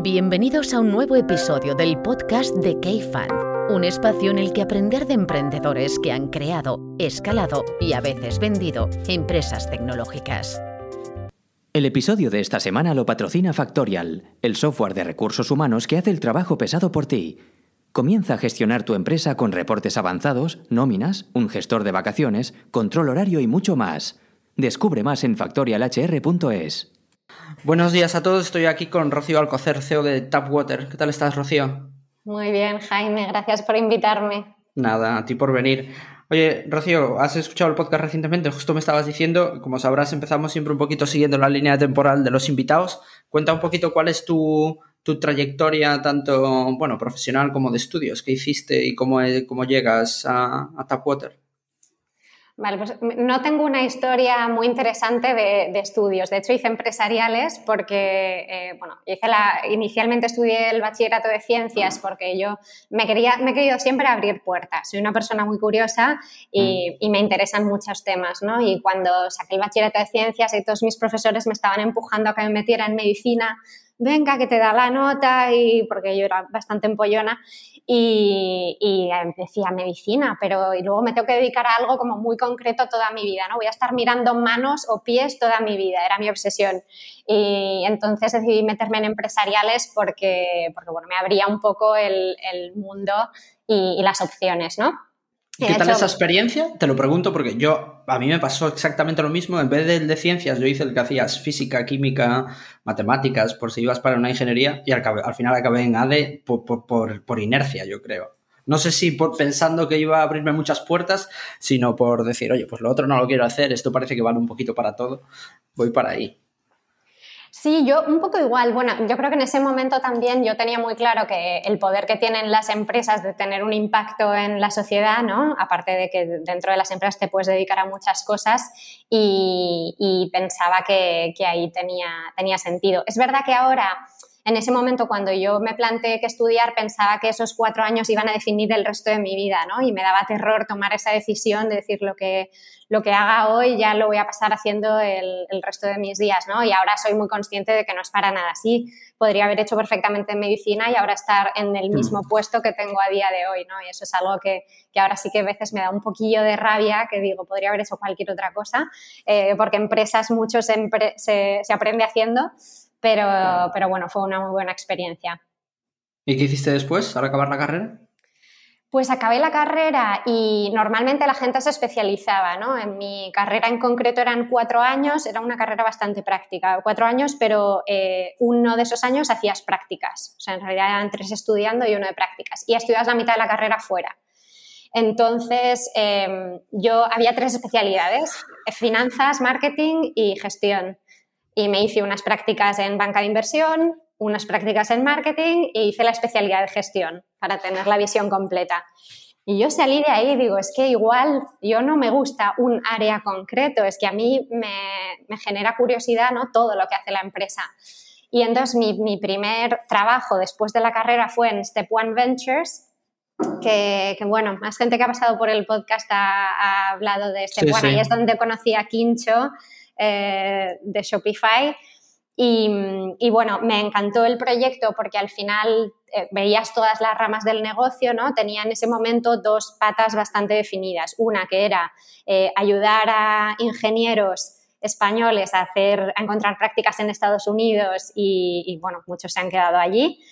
Bienvenidos a un nuevo episodio del podcast de K-Fan, un espacio en el que aprender de emprendedores que han creado, escalado y a veces vendido empresas tecnológicas. El episodio de esta semana lo patrocina Factorial, el software de recursos humanos que hace el trabajo pesado por ti. Comienza a gestionar tu empresa con reportes avanzados, nóminas, un gestor de vacaciones, control horario y mucho más. Descubre más en factorialhr.es. Buenos días a todos, estoy aquí con Rocío Alcocer, CEO de Tapwater. ¿Qué tal estás, Rocío? Muy bien, Jaime, gracias por invitarme. Nada, a ti por venir. Oye, Rocío, ¿has escuchado el podcast recientemente? Justo me estabas diciendo, como sabrás, empezamos siempre un poquito siguiendo la línea temporal de los invitados. Cuenta un poquito cuál es tu, trayectoria, tanto bueno, profesional como de estudios, qué hiciste y cómo, cómo llegas a, a Tapwater. Vale, pues no tengo una historia muy interesante de, estudios. De hecho, hice empresariales porque, eh, bueno, hice la, inicialmente estudié el bachillerato de ciencias porque yo me, quería, me he querido siempre abrir puertas. Soy una persona muy curiosa y, mm. y, me interesan muchos temas, ¿no? Y cuando saqué el bachillerato de ciencias y todos mis profesores me estaban empujando a que me metiera en medicina, venga, que te da la nota, y porque yo era bastante empollona, y, y decía medicina, pero y luego me tengo que dedicar a algo como muy concreto toda mi vida, ¿no? Voy a estar mirando manos o pies toda mi vida, era mi obsesión. Y entonces decidí meterme en empresariales porque, porque bueno, me abría un poco el, mundo y las opciones, ¿no? ¿Qué tal esa experiencia? Te lo pregunto porque yo, a mí me pasó exactamente lo mismo. En vez del de ciencias, yo hice el que hacías física, química, matemáticas, por si ibas para una ingeniería, y al, final acabé en ADE por, inercia, yo creo. No sé si por, pensando que iba a abrirme muchas puertas, sino por decir, oye, pues lo otro no lo quiero hacer, esto parece que vale un poquito para todo, voy para ahí. Sí, yo un poco igual. Bueno, yo creo que en ese momento también yo tenía muy claro que el poder que tienen las empresas de tener un impacto en la sociedad, ¿no? Aparte de que dentro de las empresas te puedes dedicar a muchas cosas y, pensaba que, que ahí tenía, tenía sentido. Es verdad que ahora en ese momento cuando yo me planteé que estudiar pensaba que esos cuatro años iban a definir el resto de mi vida, ¿no? Y me daba terror tomar esa decisión de decir lo que, lo que haga hoy ya lo voy a pasar haciendo el, resto de mis días, ¿no? Y ahora soy muy consciente de que no es para nada así. Podría haber hecho perfectamente medicina y ahora estar en el mismo mm. puesto que tengo a día de hoy, ¿no? Y eso es algo que, ahora sí que a veces me da un poquillo de rabia, que digo, podría haber hecho cualquier otra cosa, eh, porque empresas mucho se, se aprende haciendo pero, pero bueno, fue una muy buena experiencia. ¿Y qué hiciste después, al acabar la carrera? Pues acabé la carrera y normalmente la gente se especializaba, ¿no? En mi carrera en concreto eran cuatro años, era una carrera bastante práctica, cuatro años, pero eh, uno de esos años hacías prácticas, o sea, en realidad eran tres estudiando y uno de prácticas, y estudias la mitad de la carrera fuera. Entonces, em, yo había tres especialidades, finanzas, marketing y gestión y me hice unas prácticas en banca de inversión, unas prácticas en marketing e hice la especialidad de gestión para tener la visión completa. Y yo salí de ahí y digo, es que igual yo no me gusta un área concreto, es que a mí me, genera curiosidad ¿no? todo lo que hace la empresa. Y entonces mi, primer trabajo después de la carrera fue en Step One Ventures, que, bueno, más gente que ha pasado por el podcast ha, hablado de Step One, y es donde conocí a Quincho, eh, de Shopify. Y, bueno, me encantó el proyecto porque al final eh, veías todas las ramas del negocio, ¿no? Tenía en ese momento dos patas bastante definidas. Una que era eh, ayudar a ingenieros españoles a, hacer, a encontrar prácticas en Estados Unidos y, bueno, muchos se han quedado allí.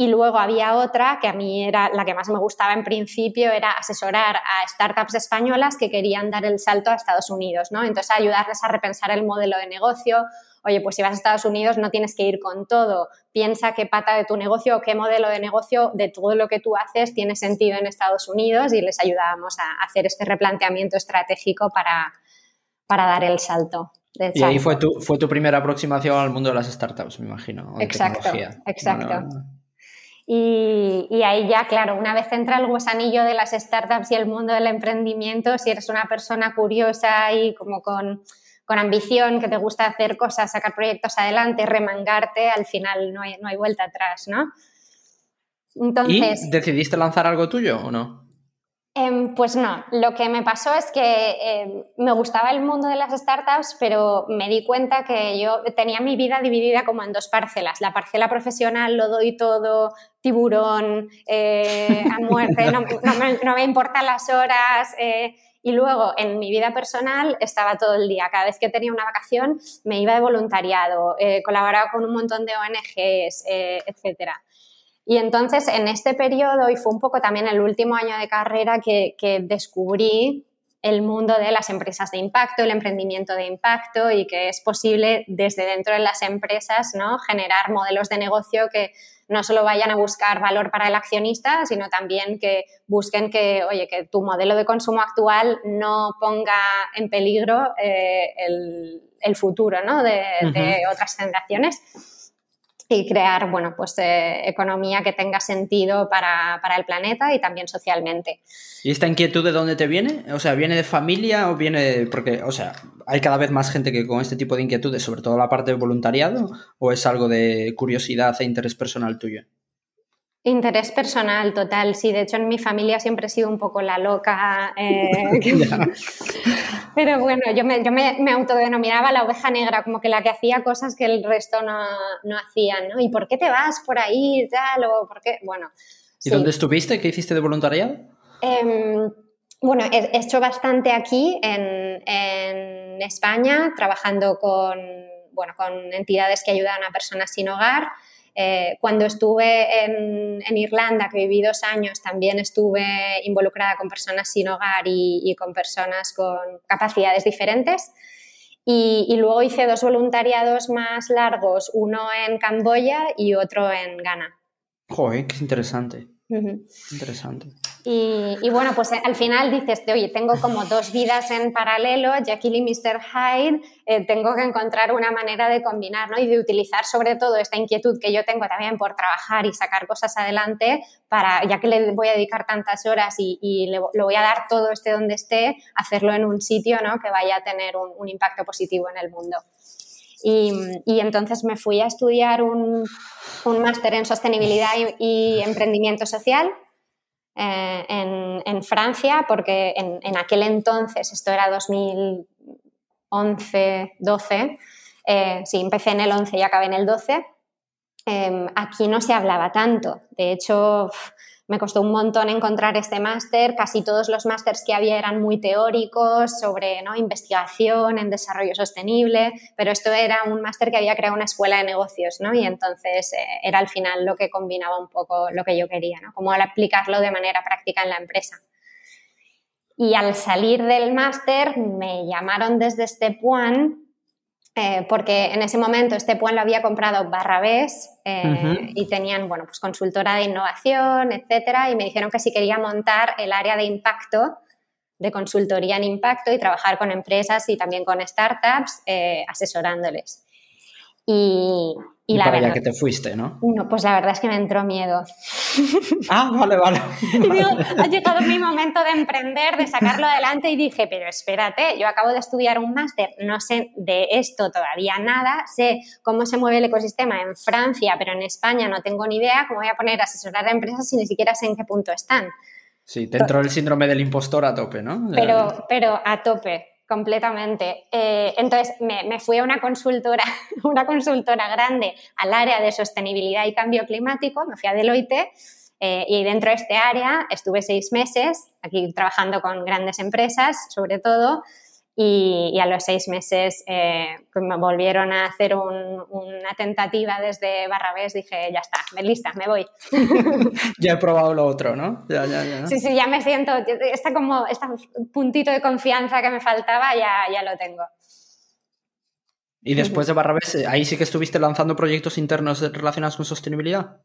Y luego había otra que a mí era la que más me gustaba en principio, era asesorar a startups españolas que querían dar el salto a Estados Unidos, ¿no? Entonces ayudarles a repensar el modelo de negocio. Oye, pues si vas a Estados Unidos no tienes que ir con todo. Piensa qué pata de tu negocio o qué modelo de negocio de todo lo que tú haces tiene sentido en Estados Unidos y les ayudábamos a hacer este replanteamiento estratégico para, para dar el salto. Y ahí fue tu, fue tu primera aproximación al mundo de las startups, me imagino. Exacto, exacto. Y, ahí ya, claro, una vez entra el gusanillo de las startups y el mundo del emprendimiento, si eres una persona curiosa y como con, con ambición, que te gusta hacer cosas, sacar proyectos adelante, remangarte, al final no hay, no hay vuelta atrás, ¿no? Entonces, ¿Y decidiste lanzar algo tuyo o no? Em, pues no, lo que me pasó es que em, me gustaba el mundo de las startups, pero me di cuenta que yo tenía mi vida dividida como en dos parcelas. La parcela profesional lo doy todo, tiburón, eh, a muerte, no, me, importan las horas. Eh, y luego en mi vida personal estaba todo el día. Cada vez que tenía una vacación me iba de voluntariado, eh, colaboraba con un montón de ONGs, etcétera. Y entonces en este periodo, y fue un poco también el último año de carrera que, descubrí el mundo de las empresas de impacto, el emprendimiento de impacto y que es posible desde dentro de las empresas ¿no? generar modelos de negocio que no solo vayan a buscar valor para el accionista, sino también que busquen que, oye, que tu modelo de consumo actual no ponga en peligro eh, el, futuro de, de otras generaciones y crear, bueno, pues eh, economía que tenga sentido para, el planeta y también socialmente. ¿Y esta inquietud de dónde te viene? O sea, ¿viene de familia o viene porque, o sea, hay cada vez más gente que con este tipo de inquietudes, sobre todo la parte de voluntariado, o es algo de curiosidad e interés personal tuyo? Interés personal, total. Sí, de hecho en mi familia siempre he sido un poco la loca. Eh, pero bueno, yo, me, yo me, autodenominaba la oveja negra, como que la que hacía cosas que el resto no, no hacían, ¿no? ¿Y por qué te vas por ahí tal? O por qué? Bueno. ¿Y dónde estuviste? ¿Qué hiciste de voluntariado? Em, bueno, he hecho bastante aquí en, en España, trabajando con, bueno, con entidades que ayudan a personas sin hogar. Eh, cuando estuve en, Irlanda, que viví dos años, también estuve involucrada con personas sin hogar y, con personas con capacidades diferentes. Y, luego hice dos voluntariados más largos, uno en Camboya y otro en Ghana. Joder, qué interesante. Interesante. Y, bueno, pues eh, al final dices, oye, tengo como dos vidas en paralelo, Jekyll y Mr. Hyde, eh, tengo que encontrar una manera de combinar ¿no? y de utilizar sobre todo esta inquietud que yo tengo también por trabajar y sacar cosas adelante, para, ya que le voy a dedicar tantas horas y, le, lo voy a dar todo este donde esté, hacerlo en un sitio ¿no? que vaya a tener un impacto positivo en el mundo. Y, entonces me fui a estudiar un, máster en sostenibilidad y, emprendimiento social eh, en, Francia, porque en, aquel entonces, esto era 2011, 12, eh, sí, empecé en el 11 y acabé en el 12, eh, aquí no se hablaba tanto. De hecho, me costó un montón encontrar este máster, casi todos los másters que había eran muy teóricos sobre ¿no? investigación en desarrollo sostenible, pero esto era un máster que había creado una escuela de negocios ¿no? y entonces eh, era al final lo que combinaba un poco lo que yo quería, ¿no? como al aplicarlo de manera práctica en la empresa. Y al salir del máster me llamaron desde este point eh, porque en ese momento este pueblo lo había comprado Barrabés eh, y tenían, bueno, pues consultora de innovación, etcétera, y me dijeron que si quería montar el área de impacto, de consultoría en impacto y trabajar con empresas y también con startups eh, asesorándoles. Y, y, la para verdad, que te fuiste, ¿no? No, pues la verdad es que me entró miedo. Ah, vale, vale. ha llegado mi momento de emprender, de sacarlo adelante y dije, pero espérate, yo acabo de estudiar un máster, no sé de esto todavía nada, sé cómo se mueve el ecosistema en Francia, pero en España no tengo ni idea cómo voy a poner a asesorar a empresas si ni siquiera sé en qué punto están. Sí, dentro del síndrome del impostor a tope, ¿no? Pero, pero a tope completamente. Eh, entonces me, fui a una consultora, una consultora grande al área de sostenibilidad y cambio climático, me fui a Deloitte eh, y dentro de este área estuve seis meses, aquí trabajando con grandes empresas sobre todo, y, a los seis meses eh, pues me volvieron a hacer una tentativa desde Barrabés, dije, ya está, me lista, me voy. ya he probado lo otro, ¿no? Sí, sí, ya me siento, está como, este puntito de confianza que me faltaba, ya, ya lo tengo. Y después de Barrabés, ahí sí que estuviste lanzando proyectos internos relacionados con sostenibilidad.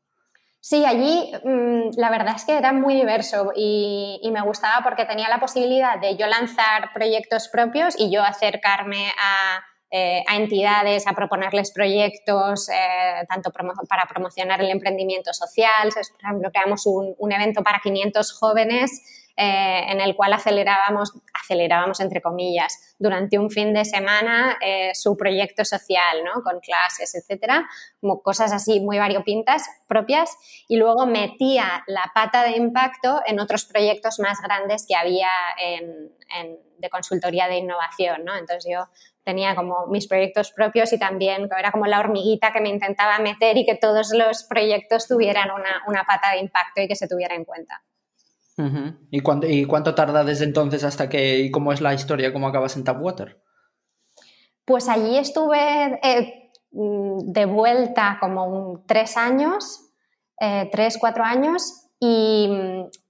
Sí, allí mm, la verdad es que era muy diverso y, me gustaba porque tenía la posibilidad de yo lanzar proyectos propios y yo acercarme a, eh, entidades, a proponerles proyectos, eh, tanto para promocionar el emprendimiento social. Por ejemplo, creamos un, evento para 500 jóvenes eh, en el cual acelerábamos, acelerábamos entre comillas, durante un fin de semana eh, su proyecto social, ¿no? Con clases, etcétera, como cosas así muy variopintas propias, y luego metía la pata de impacto en otros proyectos más grandes que había de consultoría de innovación, ¿no? Entonces yo tenía como mis proyectos propios y también era como la hormiguita que me intentaba meter y que todos los proyectos tuvieran una, una pata de impacto y que se tuviera en cuenta. ¿Y, cuánto, ¿Y cuánto tarda desde entonces hasta que, y cómo es la historia, cómo acabas en Tapwater? Pues allí estuve eh, de vuelta como tres años, eh, tres, cuatro años, y,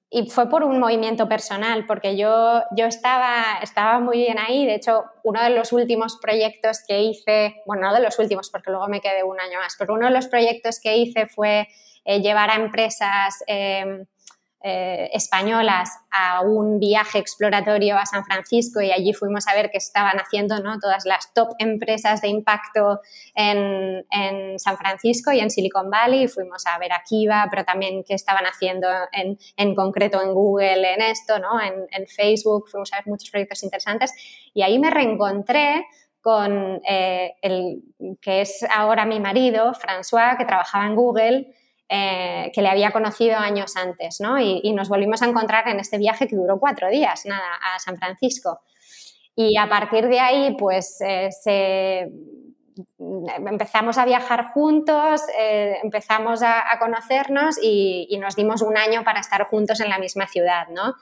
y, fue por un movimiento personal, porque yo, yo estaba, estaba muy bien ahí. De hecho, uno de los últimos proyectos que hice, bueno, no de los últimos, porque luego me quedé un año más, pero uno de los proyectos que hice fue eh, llevar a empresas eh, españolas a un viaje exploratorio a San Francisco y allí fuimos a ver qué estaban haciendo ¿no? todas las top empresas de impacto en, San Francisco y en Silicon Valley. Fuimos a ver a Kiva, pero también qué estaban haciendo en, concreto en Google, en esto, ¿no? en, Facebook. Fuimos a ver muchos proyectos interesantes y ahí me reencontré con eh, el que es ahora mi marido, François, que trabajaba en Google eh, que le había conocido años antes, ¿no? Y, nos volvimos a encontrar en este viaje que duró cuatro días, nada, a San Francisco. Y a partir de ahí, pues eh, empezamos a viajar juntos, eh, empezamos a, conocernos y, y, nos dimos un año para estar juntos en la misma ciudad, ¿no?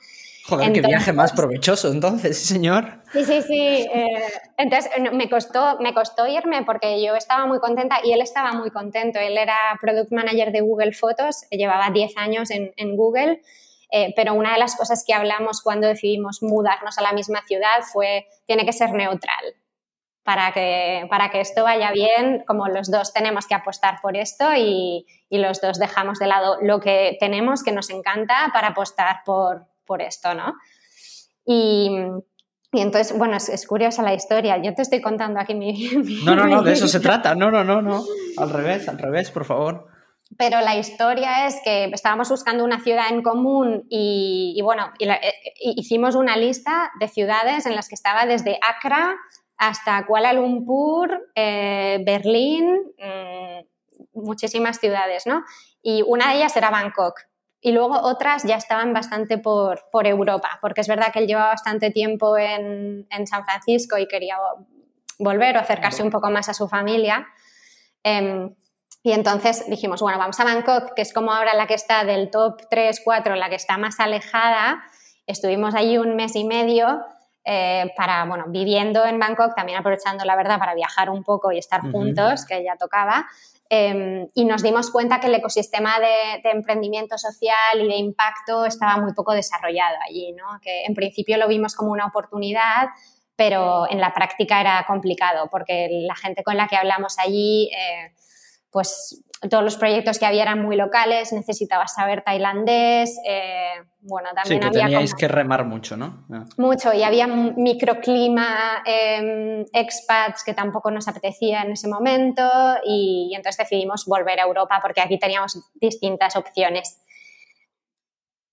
Joder, qué viaje más provechoso entonces, señor. Sí, sí, sí. Eh, entonces me costó, me costó irme porque yo estaba muy contenta y él estaba muy contento. Él era Product Manager de Google Fotos, llevaba 10 años en, Google, eh, pero una de las cosas que hablamos cuando decidimos mudarnos a la misma ciudad fue, tiene que ser neutral. Para que, para que esto vaya bien, como los dos tenemos que apostar por esto y, y los dos dejamos de lado lo que tenemos, que nos encanta, para apostar por, por esto, ¿no? Y, entonces, bueno, es, curiosa la historia. Yo te estoy contando aquí mi... no, no, no, de eso se trata. No, no, no, no. Al revés, al revés, por favor. Pero la historia es que estábamos buscando una ciudad en común y, bueno, eh, hicimos una lista de ciudades en las que estaba desde Accra hasta Kuala Lumpur, eh, Berlín, mm, muchísimas ciudades, ¿no? Y una de ellas era Bangkok. Y luego otras ya estaban bastante por, por Europa, porque es verdad que él lleva bastante tiempo en, en, San Francisco y quería volver o acercarse un poco más a su familia. Em, y entonces dijimos, bueno, vamos a Bangkok, que es como ahora la que está del top 3, 4, la que está más alejada. Estuvimos allí un mes y medio eh, para, bueno, viviendo en Bangkok, también aprovechando la verdad para viajar un poco y estar juntos, que ya tocaba. Em, y nos dimos cuenta que el ecosistema de, emprendimiento social y de impacto estaba muy poco desarrollado allí, ¿no? que en principio lo vimos como una oportunidad, pero en la práctica era complicado porque la gente con la que hablamos allí, eh, pues todos los proyectos que había eran muy locales, necesitabas saber tailandés, eh, bueno, también sí, que teníais que remar mucho, ¿no? Mucho, y había microclima, em, expats que tampoco nos apetecía en ese momento y, entonces decidimos volver a Europa porque aquí teníamos distintas opciones.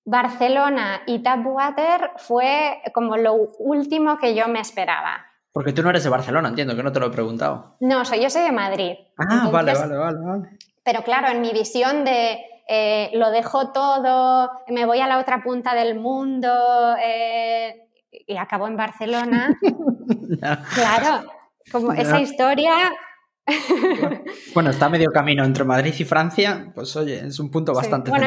Barcelona y Tapwater fue como lo último que yo me esperaba. Porque tú no eres de Barcelona, entiendo, que no te lo he preguntado. No, soy, yo soy de Madrid. Ah, vale, vale, vale, vale. Pero claro, en mi visión de eh, lo dejo todo, me voy a la otra punta del mundo eh, y acabo en Barcelona. claro, como esa historia... bueno, está medio camino entre Madrid y Francia, pues oye, es un punto bastante bueno,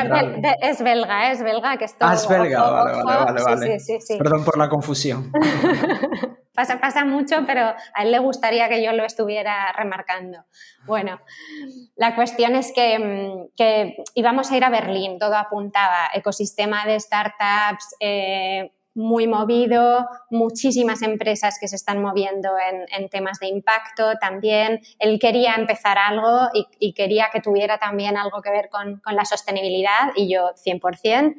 Es belga, es belga que Ah, es belga, vale, vale, vale, Perdón por la confusión. pasa, pasa mucho, pero a él le gustaría que yo lo estuviera remarcando. Bueno, la cuestión es que, mm, íbamos a ir a Berlín, todo apuntaba, ecosistema de startups. Eh, muy movido, muchísimas empresas que se están moviendo en, temas de impacto también. Él quería empezar algo y, quería que tuviera también algo que ver con, con la sostenibilidad y yo 100%.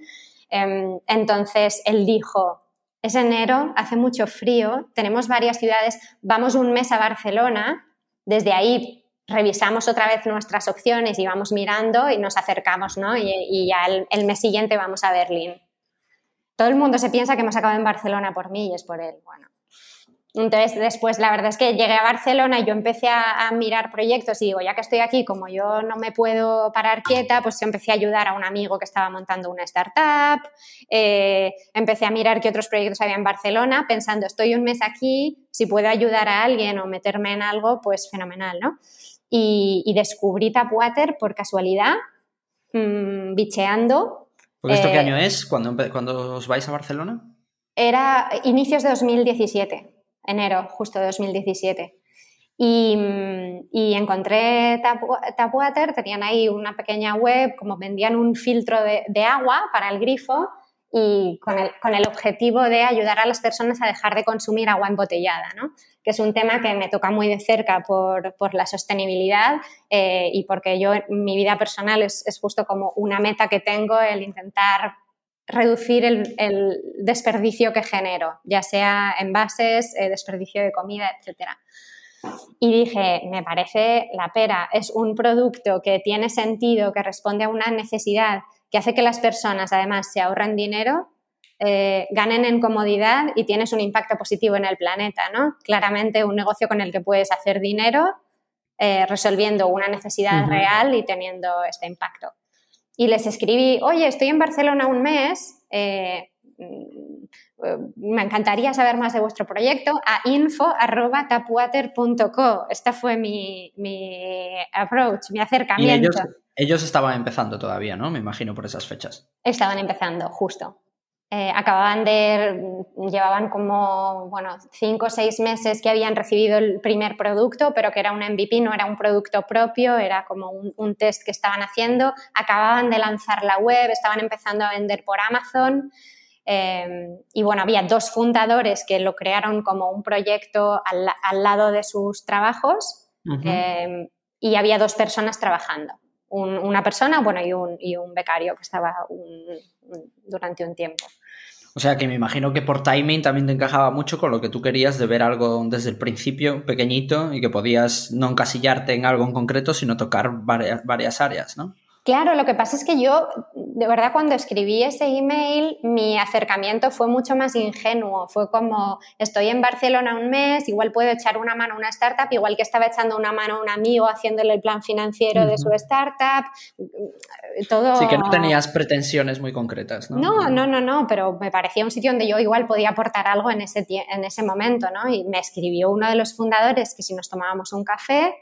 Em, entonces él dijo, es enero, hace mucho frío, tenemos varias ciudades, vamos un mes a Barcelona, desde ahí revisamos otra vez nuestras opciones y vamos mirando y nos acercamos, ¿no? Y, ya el, mes siguiente vamos a Berlín. Todo el mundo se piensa que hemos acabado en Barcelona por mí y es por él. Bueno, entonces, después, la verdad es que llegué a Barcelona y yo empecé a, mirar proyectos y digo, ya que estoy aquí, como yo no me puedo parar quieta, pues empecé a ayudar a un amigo que estaba montando una startup, eh, empecé a mirar qué otros proyectos había en Barcelona, pensando, estoy un mes aquí, si puedo ayudar a alguien o meterme en algo, pues fenomenal, ¿no? Y, descubrí Tapwater por casualidad, mmm, bicheando. Esto qué eh, año es? ¿Cuando, ¿Cuándo os vais a Barcelona? Era inicios de 2017 enero justo de 2017. Y, y, encontré Tapwater, tenían ahí una pequeña web, como vendían un filtro de, agua para el grifo y con el, con el, objetivo de ayudar a las personas a dejar de consumir agua embotellada, ¿no? que es un tema que me toca muy de cerca por, por la sostenibilidad eh, y porque yo, mi vida personal es, es justo como una meta que tengo el intentar reducir el, desperdicio que genero, ya sea envases, eh, desperdicio de comida, etc. Y dije, me parece la pera, es un producto que tiene sentido, que responde a una necesidad, que hace que las personas además se ahorren dinero, eh, ganen en comodidad y tienes un impacto positivo en el planeta, ¿no? Claramente un negocio con el que puedes hacer dinero eh, resolviendo una necesidad real y teniendo este impacto y les escribí, oye, estoy en Barcelona un mes, eh, mm, me encantaría saber más de vuestro proyecto, a info.tapwater.co. Esta fue mi, approach, mi acercamiento. ellos estaban empezando todavía, ¿no? Me imagino por esas fechas. Estaban empezando, justo. Eh, acababan de, llevaban como, bueno, cinco o seis meses que habían recibido el primer producto, pero que era un MVP, no era un producto propio, era como un, test que estaban haciendo. Acababan de lanzar la web, estaban empezando a vender por Amazon. Eh, y bueno, había dos fundadores que lo crearon como un proyecto al, lado de sus trabajos eh, y había dos personas trabajando una persona bueno, y, un, y un becario que estaba durante un tiempo. O sea que me imagino que por timing también te encajaba mucho con lo que tú querías de ver algo desde el principio, pequeñito, y que podías no encasillarte en algo en concreto, sino tocar varias, varias áreas, ¿no? Claro, lo que pasa es que yo, de verdad, cuando escribí ese email, mi acercamiento fue mucho más ingenuo. Fue como, estoy en Barcelona un mes, igual puedo echar una mano a una startup, igual que estaba echando una mano a un amigo haciéndole el plan financiero de su startup. Todo... Sí, que no tenías pretensiones muy concretas, ¿no? No, no, no, no, pero me parecía un sitio donde yo igual podía aportar algo en ese, en ese momento, ¿no? Y me escribió uno de los fundadores que si nos tomábamos un café,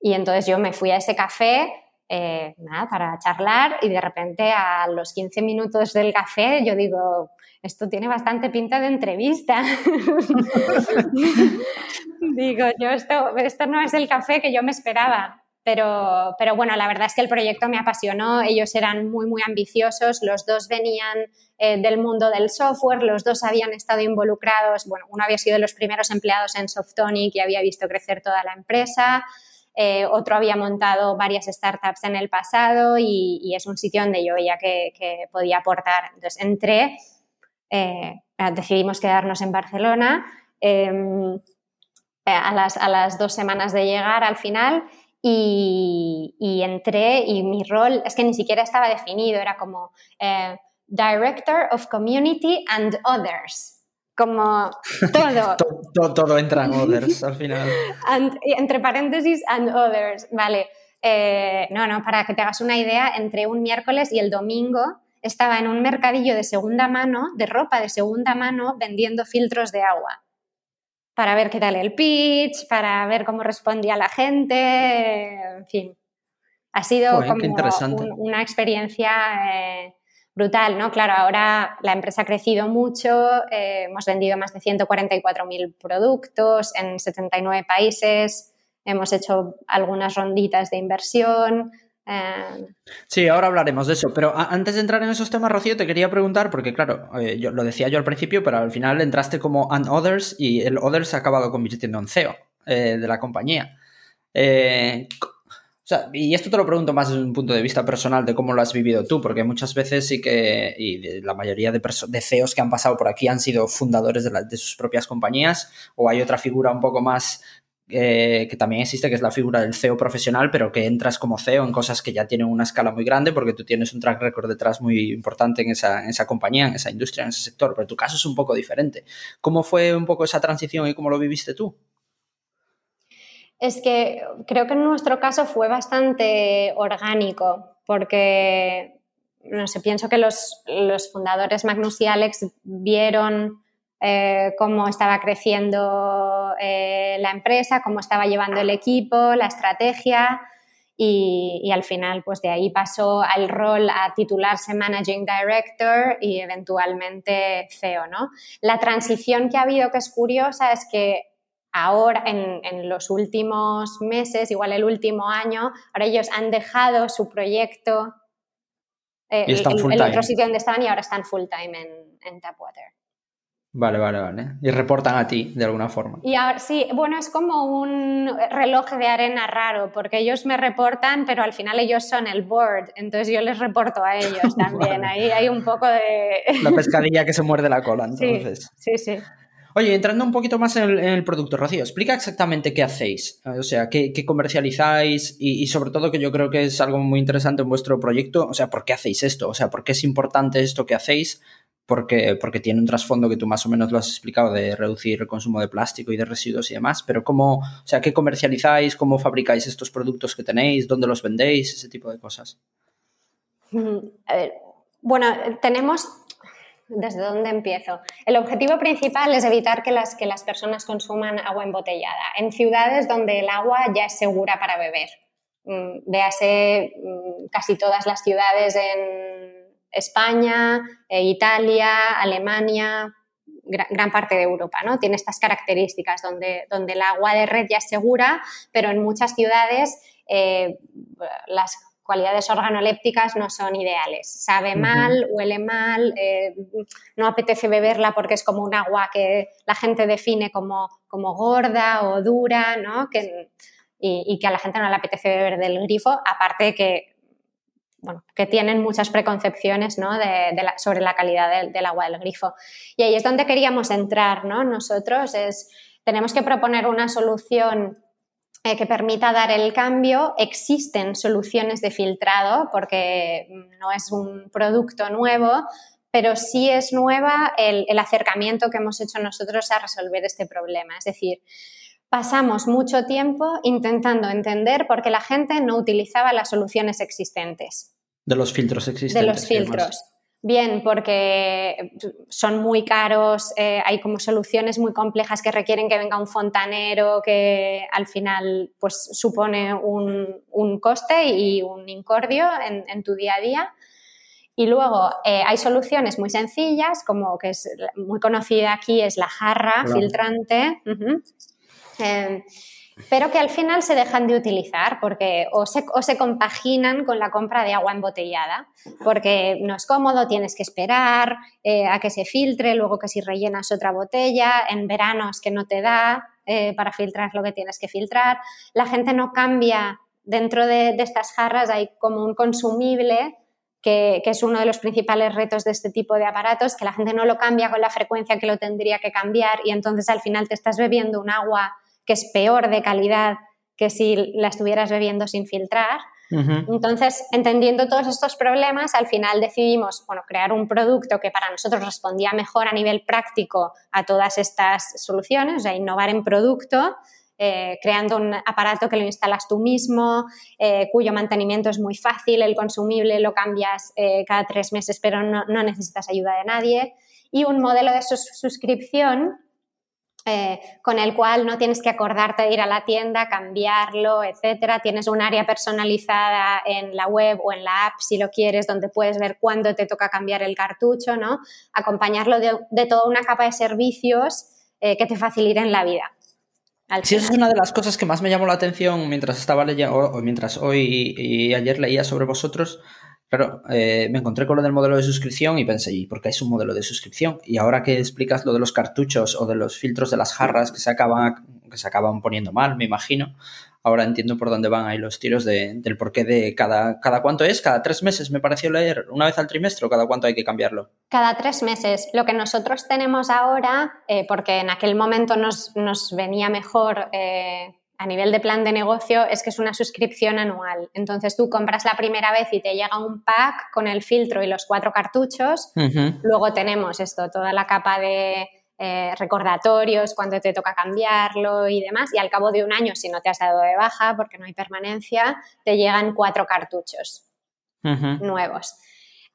y entonces yo me fui a ese café eh, nada, para charlar y de repente a los 15 minutos del café yo digo, esto tiene bastante pinta de entrevista. digo, yo esto, esto no es el café que yo me esperaba. Pero, pero, bueno, la verdad es que el proyecto me apasionó, ellos eran muy, muy ambiciosos, los dos venían eh, del mundo del software, los dos habían estado involucrados, bueno, uno había sido de los primeros empleados en Softonic y había visto crecer toda la empresa, eh, otro había montado varias startups en el pasado y, es un sitio donde yo veía que, podía aportar. Entonces entré, eh, decidimos quedarnos en Barcelona em, a, las, dos semanas de llegar al final y, entré y mi rol es que ni siquiera estaba definido, era como eh, Director of Community and Others como todo. todo, entra en others al final. entre paréntesis, and others, vale. Eh, no, no, para que te hagas una idea, entre un miércoles y el domingo estaba en un mercadillo de segunda mano, de ropa de segunda mano, vendiendo filtros de agua. Para ver qué tal el pitch, para ver cómo respondía la gente, en fin. Ha sido como una experiencia eh, brutal, ¿no? Claro, ahora la empresa ha crecido mucho, eh, hemos vendido más de 144.000 productos en 79 países, hemos hecho algunas ronditas de inversión. Eh. Sí, ahora hablaremos de eso, pero antes de entrar en esos temas, Rocío, te quería preguntar, porque claro, eh, yo, lo decía yo al principio, pero al final entraste como and others y el others se ha acabado convirtiendo en CEO de la compañía y esto te lo pregunto más desde un punto de vista personal de cómo lo has vivido tú, porque muchas veces sí que, y la mayoría de, CEOs que han pasado por aquí han sido fundadores de, sus propias compañías, o hay otra figura un poco más eh, que también existe, que es la figura del CEO profesional, pero que entras como CEO en cosas que ya tienen una escala muy grande porque tú tienes un track record detrás muy importante en esa, en esa compañía, en esa industria, en ese sector, pero tu caso es un poco diferente. ¿Cómo fue un poco esa transición y cómo lo viviste tú? Es que creo que en nuestro caso fue bastante orgánico, porque, no sé, pienso que los, los fundadores Magnus y Alex vieron eh, cómo estaba creciendo eh, la empresa, cómo estaba llevando el equipo, la estrategia y, al final pues de ahí pasó al rol a titularse Managing Director y eventualmente CEO. ¿no? La transición que ha habido que es curiosa es que ahora en, los últimos meses, igual el último año, ahora ellos han dejado su proyecto, eh, el, otro sitio donde estaban y ahora están full time en, en Tapwater. Vale, vale, vale. Y reportan a ti de alguna forma. Y ahora, sí, bueno, es como un reloj de arena raro, porque ellos me reportan, pero al final ellos son el board, entonces yo les reporto a ellos también. Ahí hay un poco de... La pescadilla que se muerde la cola, entonces. Sí, sí. Oye, entrando un poquito más en el, producto, Rocío, explica exactamente qué hacéis, o sea, qué, comercializáis y, y, sobre todo que yo creo que es algo muy interesante en vuestro proyecto, o sea, ¿por qué hacéis esto? O sea, ¿por qué es importante esto que hacéis? porque, porque tiene un trasfondo que tú más o menos lo has explicado de reducir el consumo de plástico y de residuos y demás, pero cómo, o sea, qué comercializáis, cómo fabricáis estos productos que tenéis, dónde los vendéis, ese tipo de cosas. Mm, bueno, tenemos ¿Desde dónde empiezo? El objetivo principal es evitar que las, que las personas consuman agua embotellada en ciudades donde el agua ya es segura para beber. Mm, véase mm, casi todas las ciudades en España, eh, Italia, Alemania, gran, parte de Europa, ¿no? Tiene estas características donde, donde el agua de red ya es segura, pero en muchas ciudades eh, las cualidades organolépticas no son ideales. Sabe mal, huele mal, eh, no apetece beberla porque es como un agua que la gente define como, como gorda o dura, ¿no? Que, y, y, que a la gente no le apetece beber del grifo, aparte de que bueno, que tienen muchas preconcepciones ¿no? de, sobre la calidad del, agua del grifo. Y ahí es donde queríamos entrar ¿no? nosotros, es, tenemos que proponer una solución eh, que permita dar el cambio. Existen soluciones de filtrado porque no es un producto nuevo, pero sí es nueva el, el acercamiento que hemos hecho nosotros a resolver este problema. Es decir, pasamos mucho tiempo intentando entender por qué la gente no utilizaba las soluciones existentes. De los filtros existentes. De los filtros. Bien, porque son muy caros, eh, hay como soluciones muy complejas que requieren que venga un fontanero que al final pues supone un, coste y un incordio en, tu día a día. Y luego eh, hay soluciones muy sencillas, como que es muy conocida aquí, es la jarra filtrante. Em, pero que al final se dejan de utilizar porque o se, o se, compaginan con la compra de agua embotellada, porque no es cómodo, tienes que esperar eh, a que se filtre, luego que si rellenas otra botella, en verano es que no te da eh, para filtrar lo que tienes que filtrar, la gente no cambia, dentro de, de estas jarras hay como un consumible que, que, es uno de los principales retos de este tipo de aparatos, que la gente no lo cambia con la frecuencia que lo tendría que cambiar y entonces al final te estás bebiendo un agua que es peor de calidad que si la estuvieras bebiendo sin filtrar. Entonces, entendiendo todos estos problemas, al final decidimos bueno, crear un producto que para nosotros respondía mejor a nivel práctico a todas estas soluciones, o sea, innovar en producto, eh, creando un aparato que lo instalas tú mismo, eh, cuyo mantenimiento es muy fácil, el consumible lo cambias eh, cada tres meses, pero no, no, necesitas ayuda de nadie, y un modelo de suscripción eh, con el cual no tienes que acordarte de ir a la tienda, cambiarlo, etcétera. Tienes un área personalizada en la web o en la app, si lo quieres, donde puedes ver cuándo te toca cambiar el cartucho, ¿no? Acompañarlo de, toda una capa de servicios eh, que te faciliten la vida. Sí, esa es una de las cosas que más me llamó la atención mientras estaba leyendo, o mientras hoy y ayer leía sobre vosotros, Claro, eh, me encontré con lo del modelo de suscripción y pensé, ¿y por qué es un modelo de suscripción? Y ahora que explicas lo de los cartuchos o de los filtros de las jarras que se acaban, que se acaban poniendo mal, me imagino, ahora entiendo por dónde van ahí los tiros del porqué de cada, cada cuánto es, cada tres meses me pareció leer, una vez al trimestre o cada cuánto hay que cambiarlo. Cada tres meses. Lo que nosotros tenemos ahora, eh, porque en aquel momento nos, nos venía mejor... Eh, a nivel de plan de negocio es que es una suscripción anual. Entonces tú compras la primera vez y te llega un pack con el filtro y los cuatro cartuchos. Luego tenemos esto, toda la capa de eh, recordatorios, cuando te toca cambiarlo y demás. Y al cabo de un año, si no te has dado de baja porque no hay permanencia, te llegan cuatro cartuchos nuevos.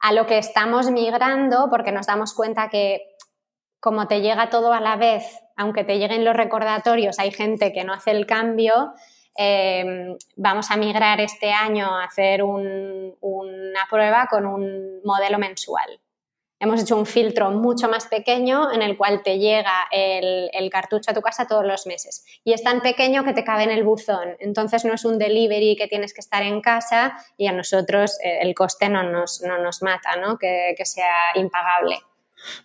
A lo que estamos migrando, porque nos damos cuenta que como te llega todo a la vez, aunque te lleguen los recordatorios, hay gente que no hace el cambio, em, vamos a migrar este año a hacer una prueba con un modelo mensual. Hemos hecho un filtro mucho más pequeño en el cual te llega el, cartucho a tu casa todos los meses. Y es tan pequeño que te cabe en el buzón. Entonces no es un delivery que tienes que estar en casa y a nosotros eh, el coste no nos, no nos mata, ¿no? Que sea impagable.